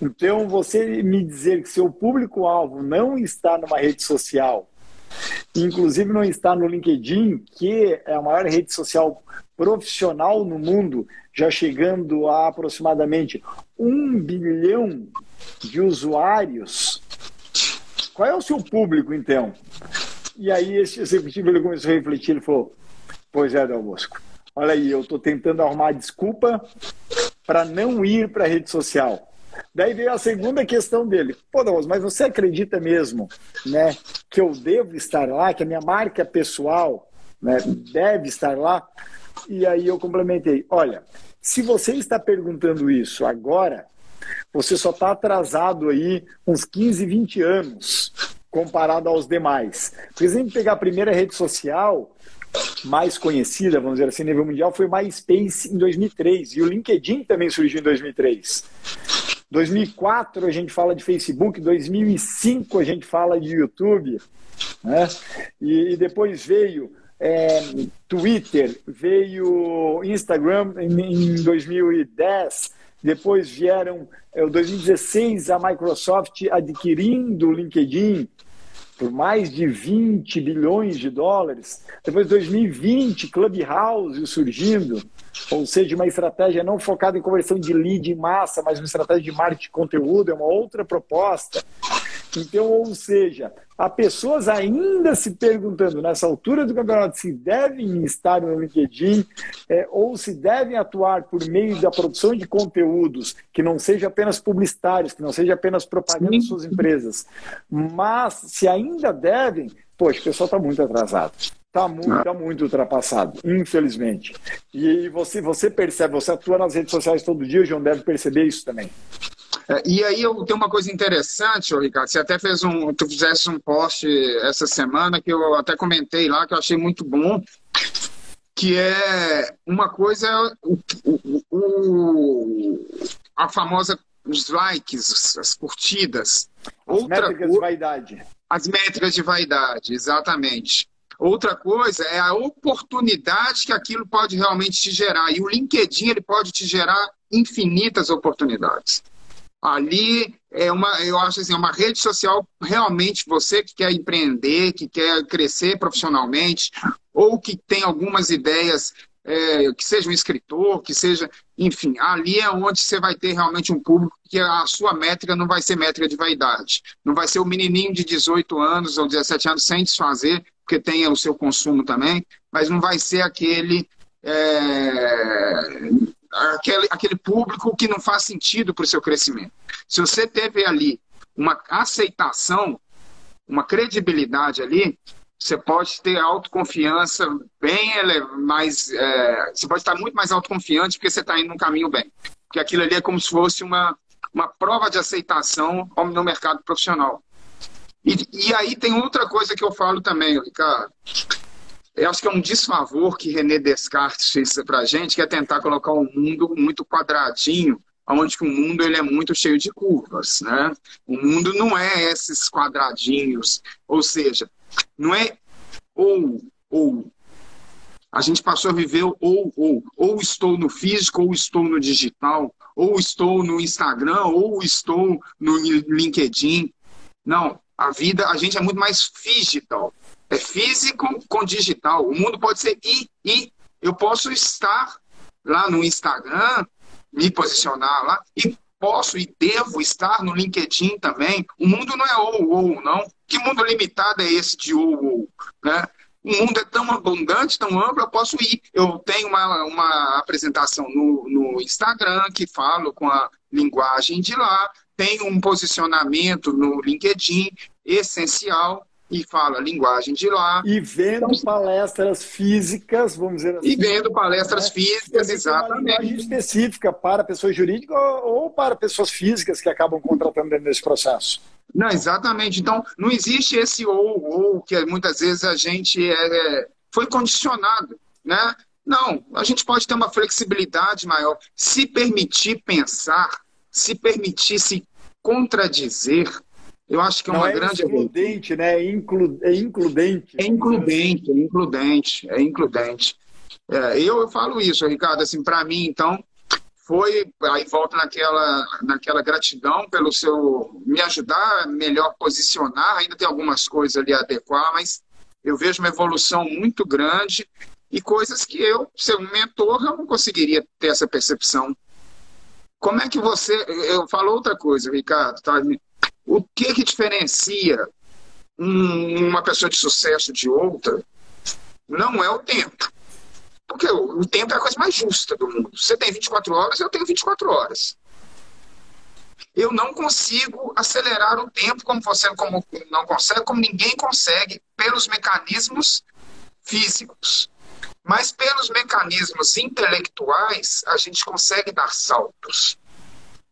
Speaker 2: Então, você me dizer que seu público-alvo não está numa rede social, inclusive não está no LinkedIn, que é a maior rede social profissional no mundo, já chegando a aproximadamente um bilhão de usuários. Qual é o seu público, então? E aí esse executivo ele começou a refletir, ele falou, pois é, Del Bosco, olha aí, eu estou tentando arrumar desculpa para não ir para a rede social. Daí veio a segunda questão dele. Pô, Deus, mas você acredita mesmo né, que eu devo estar lá, que a minha marca pessoal né, deve estar lá? E aí eu complementei: olha, se você está perguntando isso agora, você só está atrasado aí uns 15, 20 anos comparado aos demais. Por exemplo, pegar a primeira rede social mais conhecida, vamos dizer assim, nível mundial, foi o MySpace em 2003 e o LinkedIn também surgiu em 2003. 2004 a gente fala de Facebook, 2005 a gente fala de YouTube, né? E, e depois veio é, Twitter, veio Instagram em, em 2010, depois vieram em 2016 a Microsoft adquirindo o LinkedIn por mais de 20 bilhões de dólares. Depois 2020 Clubhouse surgindo ou seja, uma estratégia não focada em conversão de lead em massa, mas uma estratégia de marketing de conteúdo, é uma outra proposta. Então, ou seja, há pessoas ainda se perguntando nessa altura do campeonato se devem estar no LinkedIn é, ou se devem atuar por meio da produção de conteúdos que não seja apenas publicitários, que não seja apenas propaganda de suas empresas, mas se ainda devem, poxa, o pessoal está muito atrasado. Está muito, tá muito ultrapassado, infelizmente. E você, você percebe, você atua nas redes sociais todo dia, o João deve perceber isso também.
Speaker 1: É, e aí eu tenho uma coisa interessante, Ricardo, você até fez um, tu fizesse um post essa semana que eu até comentei lá, que eu achei muito bom, que é uma coisa, o, o, o a famosa os likes, as curtidas.
Speaker 2: As Outra métricas de vaidade.
Speaker 1: As métricas de vaidade, exatamente. Outra coisa é a oportunidade que aquilo pode realmente te gerar. E o LinkedIn ele pode te gerar infinitas oportunidades. Ali é uma, eu acho assim, é uma rede social realmente você que quer empreender, que quer crescer profissionalmente, ou que tem algumas ideias é, que seja um escritor, que seja, enfim, ali é onde você vai ter realmente um público que a sua métrica não vai ser métrica de vaidade. Não vai ser o menininho de 18 anos ou 17 anos sem desfazer, porque tem o seu consumo também, mas não vai ser aquele. É, aquele, aquele público que não faz sentido para o seu crescimento. Se você teve ali uma aceitação, uma credibilidade ali, você pode ter autoconfiança bem mais. É, você pode estar muito mais autoconfiante porque você está indo num caminho bem. Porque aquilo ali é como se fosse uma, uma prova de aceitação no mercado profissional. E, e aí tem outra coisa que eu falo também, Ricardo. Eu acho que é um desfavor que René Descartes fez para a gente, que é tentar colocar o um mundo muito quadradinho, onde o mundo ele é muito cheio de curvas, né? O mundo não é esses quadradinhos, ou seja, não é ou ou. A gente passou a viver ou ou. Ou estou no físico, ou estou no digital, ou estou no Instagram, ou estou no LinkedIn. Não, a vida, a gente é muito mais digital. É físico com digital. O mundo pode ser e, e. Eu posso estar lá no Instagram, me posicionar lá, e posso e devo estar no LinkedIn também. O mundo não é ou, ou, não. Que mundo limitado é esse de ou, ou? Né? O mundo é tão abundante, tão amplo, eu posso ir. Eu tenho uma, uma apresentação no, no Instagram que falo com a linguagem de lá, tenho um posicionamento no LinkedIn essencial e fala linguagem de lá.
Speaker 2: E vendo então, palestras físicas, vamos dizer assim.
Speaker 1: E vendo palestras né? físicas, exatamente. Uma linguagem
Speaker 2: específica para pessoas jurídicas ou para pessoas físicas que acabam contratando dentro desse processo.
Speaker 1: Não, exatamente. Então, não existe esse ou, ou, que muitas vezes a gente é, é, foi condicionado, né? Não, a gente pode ter uma flexibilidade maior, se permitir pensar, se permitir se contradizer, eu acho que é uma
Speaker 2: é
Speaker 1: grande.
Speaker 2: Excludente, né? É, inclu... é includente.
Speaker 1: É includente, é includente, é includente. É, eu, eu falo isso, Ricardo, assim, para mim, então, foi, aí volta naquela, naquela gratidão pelo seu me ajudar a melhor posicionar, ainda tem algumas coisas ali a adequar, mas eu vejo uma evolução muito grande e coisas que eu, ser um mentor, eu não conseguiria ter essa percepção. Como é que você. Eu falo outra coisa, Ricardo, tá? O que, que diferencia uma pessoa de sucesso de outra não é o tempo. Porque o tempo é a coisa mais justa do mundo. Você tem 24 horas, eu tenho 24 horas. Eu não consigo acelerar o tempo como você como não consegue, como ninguém consegue, pelos mecanismos físicos. Mas pelos mecanismos intelectuais, a gente consegue dar saltos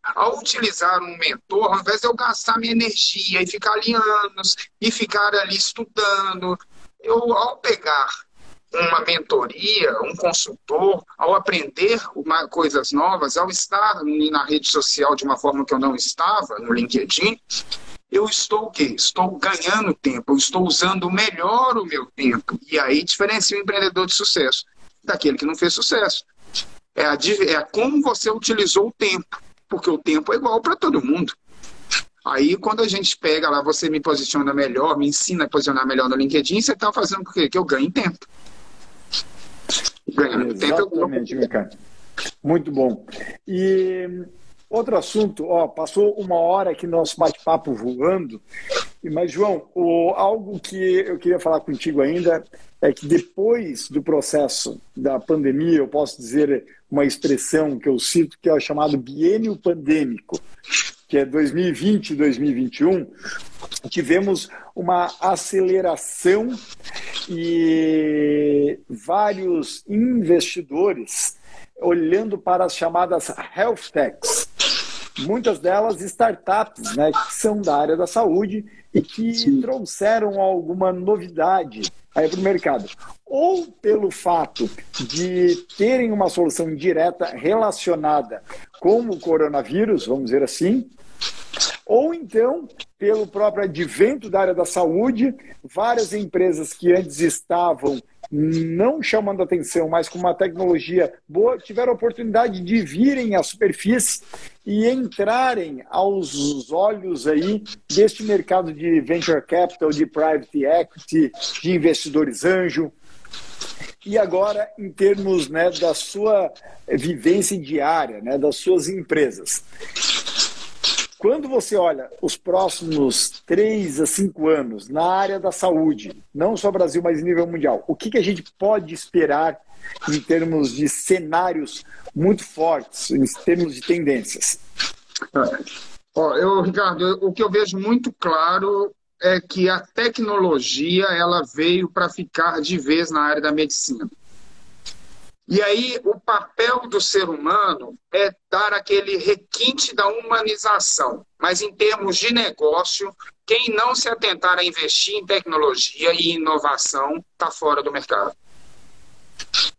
Speaker 1: ao utilizar um mentor, ao invés de eu gastar minha energia e ficar ali anos e ficar ali estudando, eu, ao pegar uma mentoria, um consultor, ao aprender uma, coisas novas, ao estar na rede social de uma forma que eu não estava, no LinkedIn, eu estou o quê? Estou ganhando tempo, eu estou usando melhor o meu tempo. E aí diferencia o empreendedor de sucesso daquele que não fez sucesso. É, a, é como você utilizou o tempo porque o tempo é igual para todo mundo. Aí, quando a gente pega lá, você me posiciona melhor, me ensina a posicionar melhor no LinkedIn, você está fazendo o quê? Que eu ganhe tempo.
Speaker 2: Ganhando tempo, eu Ricardo. Muito bom. E outro assunto, ó, passou uma hora aqui no nosso bate-papo voando, mas, João, o, algo que eu queria falar contigo ainda é que depois do processo da pandemia, eu posso dizer uma expressão que eu cito que é o chamado biênio pandêmico, que é 2020 e 2021, tivemos uma aceleração e vários investidores olhando para as chamadas health techs, muitas delas startups, né, que são da área da saúde e que Sim. trouxeram alguma novidade aí para o mercado. Ou pelo fato de terem uma solução direta relacionada com o coronavírus, vamos dizer assim, ou então pelo próprio advento da área da saúde, várias empresas que antes estavam não chamando atenção, mas com uma tecnologia boa, tiveram a oportunidade de virem à superfície e entrarem aos olhos aí deste mercado de venture capital, de private equity, de investidores anjo. E agora, em termos né, da sua vivência diária, né, das suas empresas. Quando você olha os próximos três a cinco anos na área da saúde, não só Brasil, mas nível mundial, o que, que a gente pode esperar em termos de cenários muito fortes, em termos de tendências?
Speaker 1: Ó, eu, Ricardo, o que eu vejo muito claro é que a tecnologia ela veio para ficar de vez na área da medicina. E aí, o papel do ser humano é dar aquele requinte da humanização. Mas, em termos de negócio, quem não se atentar a investir em tecnologia e inovação está fora do mercado.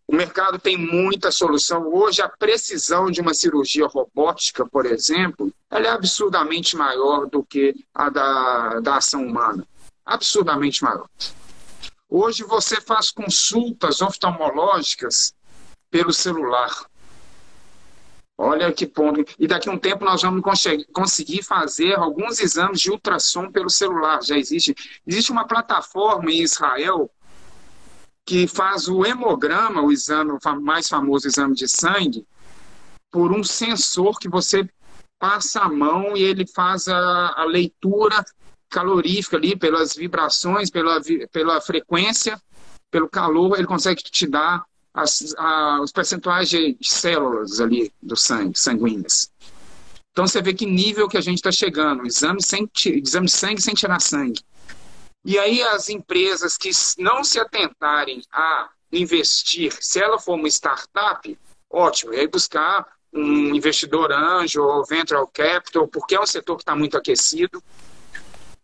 Speaker 1: O mercado tem muita solução. Hoje, a precisão de uma cirurgia robótica, por exemplo, ela é absurdamente maior do que a da, da ação humana. Absurdamente maior. Hoje, você faz consultas oftalmológicas pelo celular. Olha que ponto. E daqui a um tempo nós vamos conseguir fazer alguns exames de ultrassom pelo celular. Já existe. Existe uma plataforma em Israel que faz o hemograma, o exame, o mais famoso exame de sangue, por um sensor que você passa a mão e ele faz a, a leitura calorífica ali pelas vibrações, pela, pela frequência, pelo calor, ele consegue te dar as, a, os percentuais de, células ali do sangue, sanguíneas. Então você vê que nível que a gente está chegando, exame, sem, exame de sangue sem tirar sangue. E aí as empresas que não se atentarem a investir, se ela for uma startup, ótimo, e aí buscar um investidor anjo ou venture capital, porque é um setor que está muito aquecido,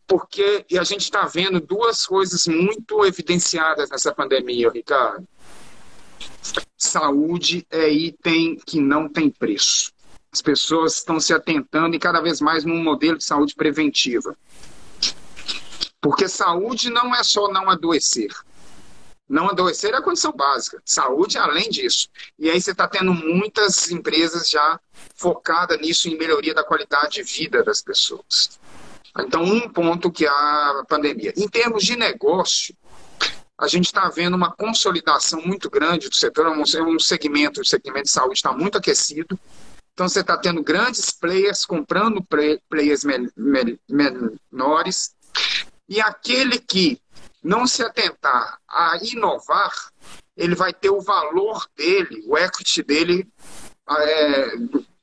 Speaker 1: porque e a gente está vendo duas coisas muito evidenciadas nessa pandemia, Ricardo. Saúde é item que não tem preço. As pessoas estão se atentando e cada vez mais num modelo de saúde preventiva. Porque saúde não é só não adoecer. Não adoecer é a condição básica. Saúde é além disso. E aí você está tendo muitas empresas já focadas nisso, em melhoria da qualidade de vida das pessoas. Então, um ponto que a pandemia. Em termos de negócio, a gente está vendo uma consolidação muito grande do setor, é um segmento, o segmento de saúde está muito aquecido. Então, você está tendo grandes players comprando players menores. E aquele que não se atentar a inovar, ele vai ter o valor dele, o equity dele, é,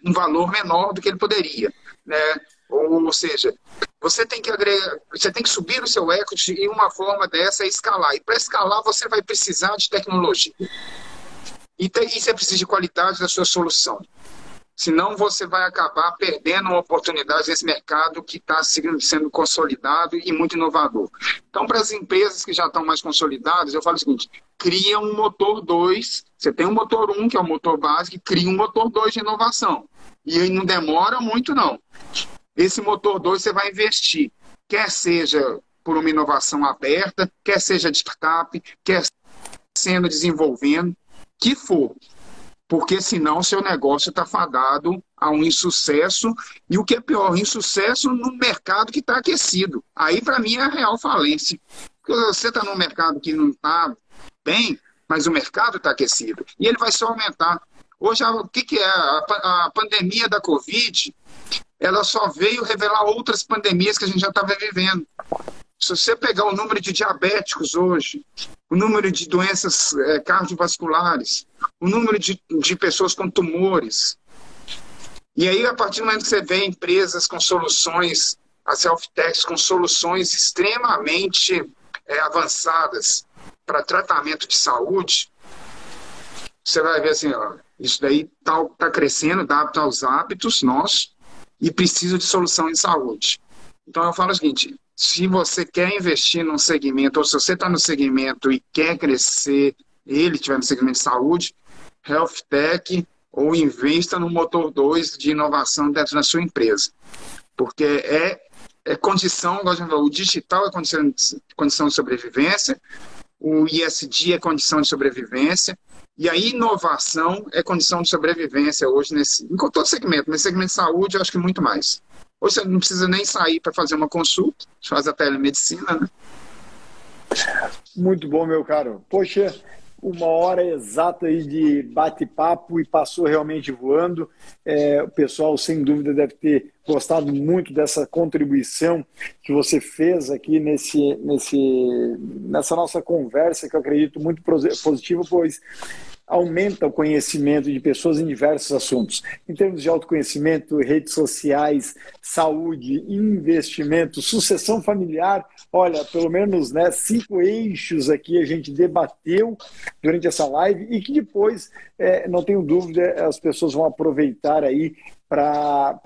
Speaker 1: um valor menor do que ele poderia. Né? Ou, ou seja, você tem que agregar, você tem que subir o seu equity e uma forma dessa é escalar. E para escalar você vai precisar de tecnologia. E, e você precisa de qualidade da sua solução. Senão você vai acabar perdendo uma oportunidade nesse mercado que está sendo consolidado e muito inovador. Então, para as empresas que já estão mais consolidadas, eu falo o seguinte: cria um motor 2. Você tem um motor 1, um, que é o motor básico, e cria um motor 2 de inovação. E não demora muito, não. Esse motor 2 você vai investir, quer seja por uma inovação aberta, quer seja de startup, quer sendo desenvolvendo, que for. Porque senão seu negócio está fadado a um insucesso e o que é pior, insucesso no mercado que está aquecido. Aí, para mim, é a real falência. Porque você está num mercado que não está bem, mas o mercado está aquecido. E ele vai só aumentar. Hoje, o que, que é? A, a pandemia da Covid ela só veio revelar outras pandemias que a gente já estava vivendo. Se você pegar o número de diabéticos hoje, o número de doenças é, cardiovasculares, o número de, de pessoas com tumores, e aí, a partir do momento que você vê empresas com soluções, a Selftex, com soluções extremamente é, avançadas para tratamento de saúde, você vai ver assim, ó, isso daí está tá crescendo, adapta aos hábitos nossos, e precisam de solução em saúde. Então eu falo o seguinte: se você quer investir num segmento, ou se você está no segmento e quer crescer, ele estiver no segmento de saúde, Health Tech, ou investa no motor 2 de inovação dentro da sua empresa. Porque é, é condição, o digital é condição, condição de sobrevivência, o ISD é condição de sobrevivência, e a inovação é condição de sobrevivência hoje nesse, em todo segmento, nesse segmento de saúde, eu acho que muito mais. Hoje você não precisa nem sair para fazer uma consulta, faz a telemedicina, né?
Speaker 2: Muito bom, meu caro. Poxa, uma hora exata aí de bate-papo e passou realmente voando. É, o pessoal, sem dúvida, deve ter gostado muito dessa contribuição que você fez aqui nesse, nesse, nessa nossa conversa, que eu acredito muito positiva, pois aumenta o conhecimento de pessoas em diversos assuntos. Em termos de autoconhecimento, redes sociais, saúde, investimento, sucessão familiar, olha, pelo menos né, cinco eixos aqui a gente debateu durante essa live e que depois, é, não tenho dúvida, as pessoas vão aproveitar aí para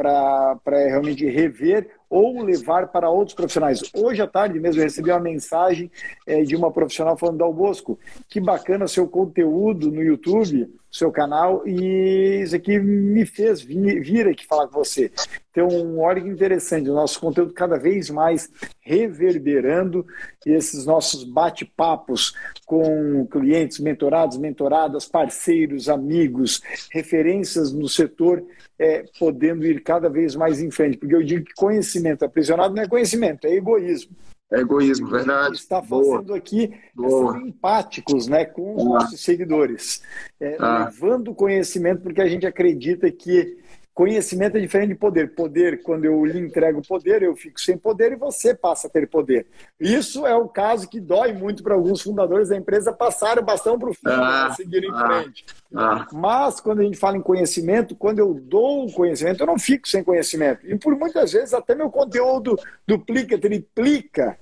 Speaker 2: realmente rever ou levar para outros profissionais. Hoje à tarde mesmo eu recebi uma mensagem é, de uma profissional falando, Dal Bosco, que bacana seu conteúdo no YouTube, seu canal, e isso aqui me fez vir, vir aqui falar com você. Então, olha que interessante, o nosso conteúdo cada vez mais reverberando esses nossos bate-papos com clientes, mentorados, mentoradas, parceiros, amigos, referências no setor, é, podendo ir cada vez mais em frente. Porque eu digo que conhecimento aprisionado não é conhecimento, é egoísmo.
Speaker 1: É egoísmo, verdade.
Speaker 2: está fazendo Boa. aqui Boa. ser empáticos né, com os nossos seguidores. É, ah. Levando conhecimento, porque a gente acredita que Conhecimento é diferente de poder. Poder, quando eu lhe entrego poder, eu fico sem poder e você passa a ter poder. Isso é o caso que dói muito para alguns fundadores da empresa passar o bastão para o filho ah, para seguir em ah, frente. Ah. Mas, quando a gente fala em conhecimento, quando eu dou o conhecimento, eu não fico sem conhecimento. E por muitas vezes, até meu conteúdo duplica, triplica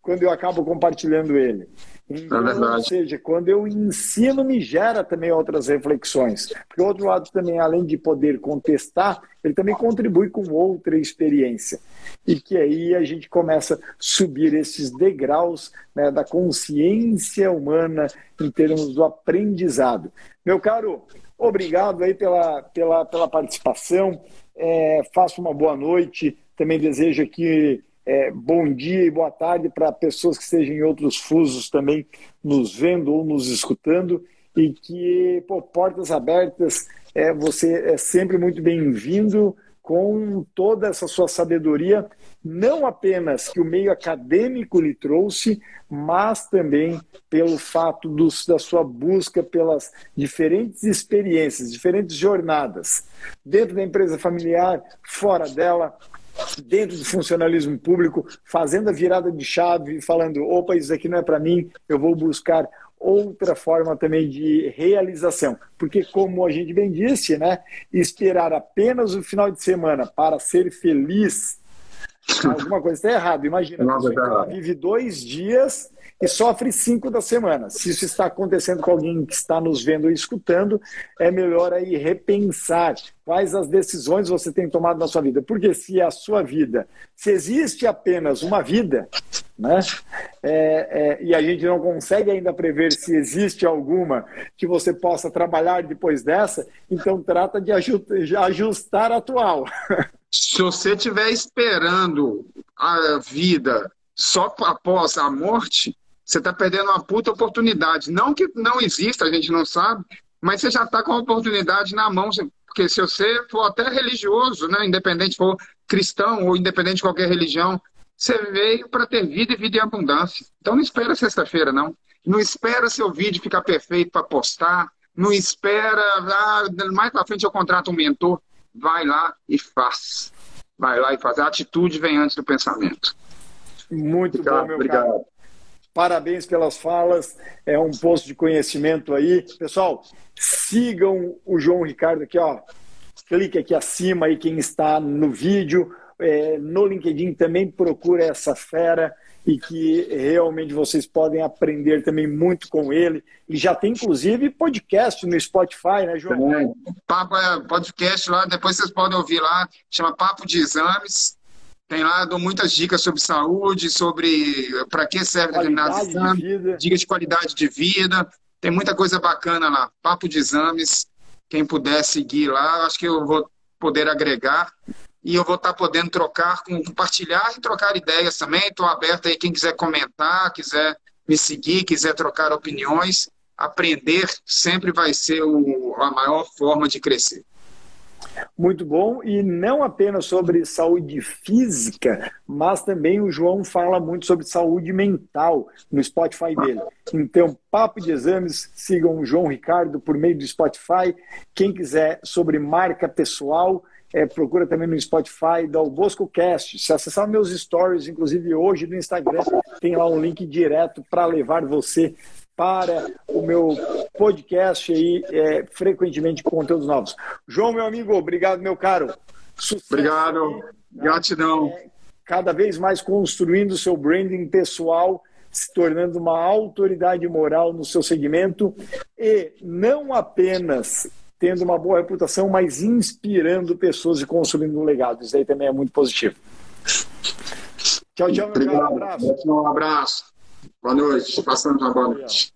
Speaker 2: quando eu acabo compartilhando ele. Então, ou seja, quando eu ensino, me gera também outras reflexões. Porque o outro lado também, além de poder contestar, ele também contribui com outra experiência. E que aí a gente começa a subir esses degraus né, da consciência humana em termos do aprendizado. Meu caro, obrigado aí pela, pela, pela participação. É, faça uma boa noite. Também desejo aqui é, bom dia e boa tarde para pessoas que estejam em outros fusos também nos vendo ou nos escutando. E que, pô, portas abertas, é, você é sempre muito bem-vindo com toda essa sua sabedoria, não apenas que o meio acadêmico lhe trouxe, mas também pelo fato dos, da sua busca pelas diferentes experiências, diferentes jornadas, dentro da empresa familiar, fora dela, dentro do funcionalismo público, fazendo a virada de chave, falando: opa, isso aqui não é para mim, eu vou buscar outra forma também de realização. Porque, como a gente bem disse, né, esperar apenas o final de semana para ser feliz, alguma coisa está errada. Imagina, a pessoa vive dois dias e sofre cinco da semana. Se isso está acontecendo com alguém que está nos vendo e escutando, é melhor aí repensar quais as decisões você tem tomado na sua vida. Porque se a sua vida, se existe apenas uma vida, né? É, é, e a gente não consegue ainda prever se existe alguma que você possa trabalhar depois dessa, então trata de ajustar a atual.
Speaker 1: Se você estiver esperando a vida só após a morte, você está perdendo uma puta oportunidade. Não que não exista, a gente não sabe, mas você já está com a oportunidade na mão. Porque se você for até religioso, né, independente for cristão ou independente de qualquer religião, você veio para ter vida e vida em abundância. Então não espera sexta-feira, não. Não espera seu vídeo ficar perfeito para postar. Não espera, ah, mais para frente eu contrato um mentor. Vai lá e faz. Vai lá e faz. A atitude vem antes do pensamento.
Speaker 2: Muito obrigado, bom, meu obrigado. Caro. Parabéns pelas falas, é um posto de conhecimento aí. Pessoal, sigam o João Ricardo aqui, ó. Clique aqui acima aí quem está no vídeo. É, no LinkedIn também procura essa fera e que realmente vocês podem aprender também muito com ele. E já tem, inclusive, podcast no Spotify, né, João?
Speaker 1: É, papo, é, podcast lá, depois vocês podem ouvir lá, chama Papo de Exames. Tem lá, dou muitas dicas sobre saúde, sobre para que serve determinado exame, de dicas de qualidade de vida. Tem muita coisa bacana lá. Papo de exames. Quem puder seguir lá, acho que eu vou poder agregar e eu vou estar podendo trocar, compartilhar e trocar ideias também. Estou aberto aí, quem quiser comentar, quiser me seguir, quiser trocar opiniões. Aprender sempre vai ser o, a maior forma de crescer.
Speaker 2: Muito bom, e não apenas sobre saúde física, mas também o João fala muito sobre saúde mental no Spotify dele. Então, Papo de Exames, sigam o João Ricardo por meio do Spotify. Quem quiser sobre marca pessoal, é, procura também no Spotify da Bosco Cast. Se acessar meus stories, inclusive hoje no Instagram, tem lá um link direto para levar você para o meu podcast aí, é, frequentemente com conteúdos novos. João, meu amigo, obrigado, meu caro.
Speaker 1: Sucesso obrigado, aí, gratidão. É,
Speaker 2: cada vez mais construindo o seu branding pessoal, se tornando uma autoridade moral no seu segmento e não apenas tendo uma boa reputação, mas inspirando pessoas e construindo um legado. Isso aí também é muito positivo.
Speaker 1: Tchau, tchau, meu Obrigado. Um abraço. Um abraço. Boa noite. Passando uma boa noite.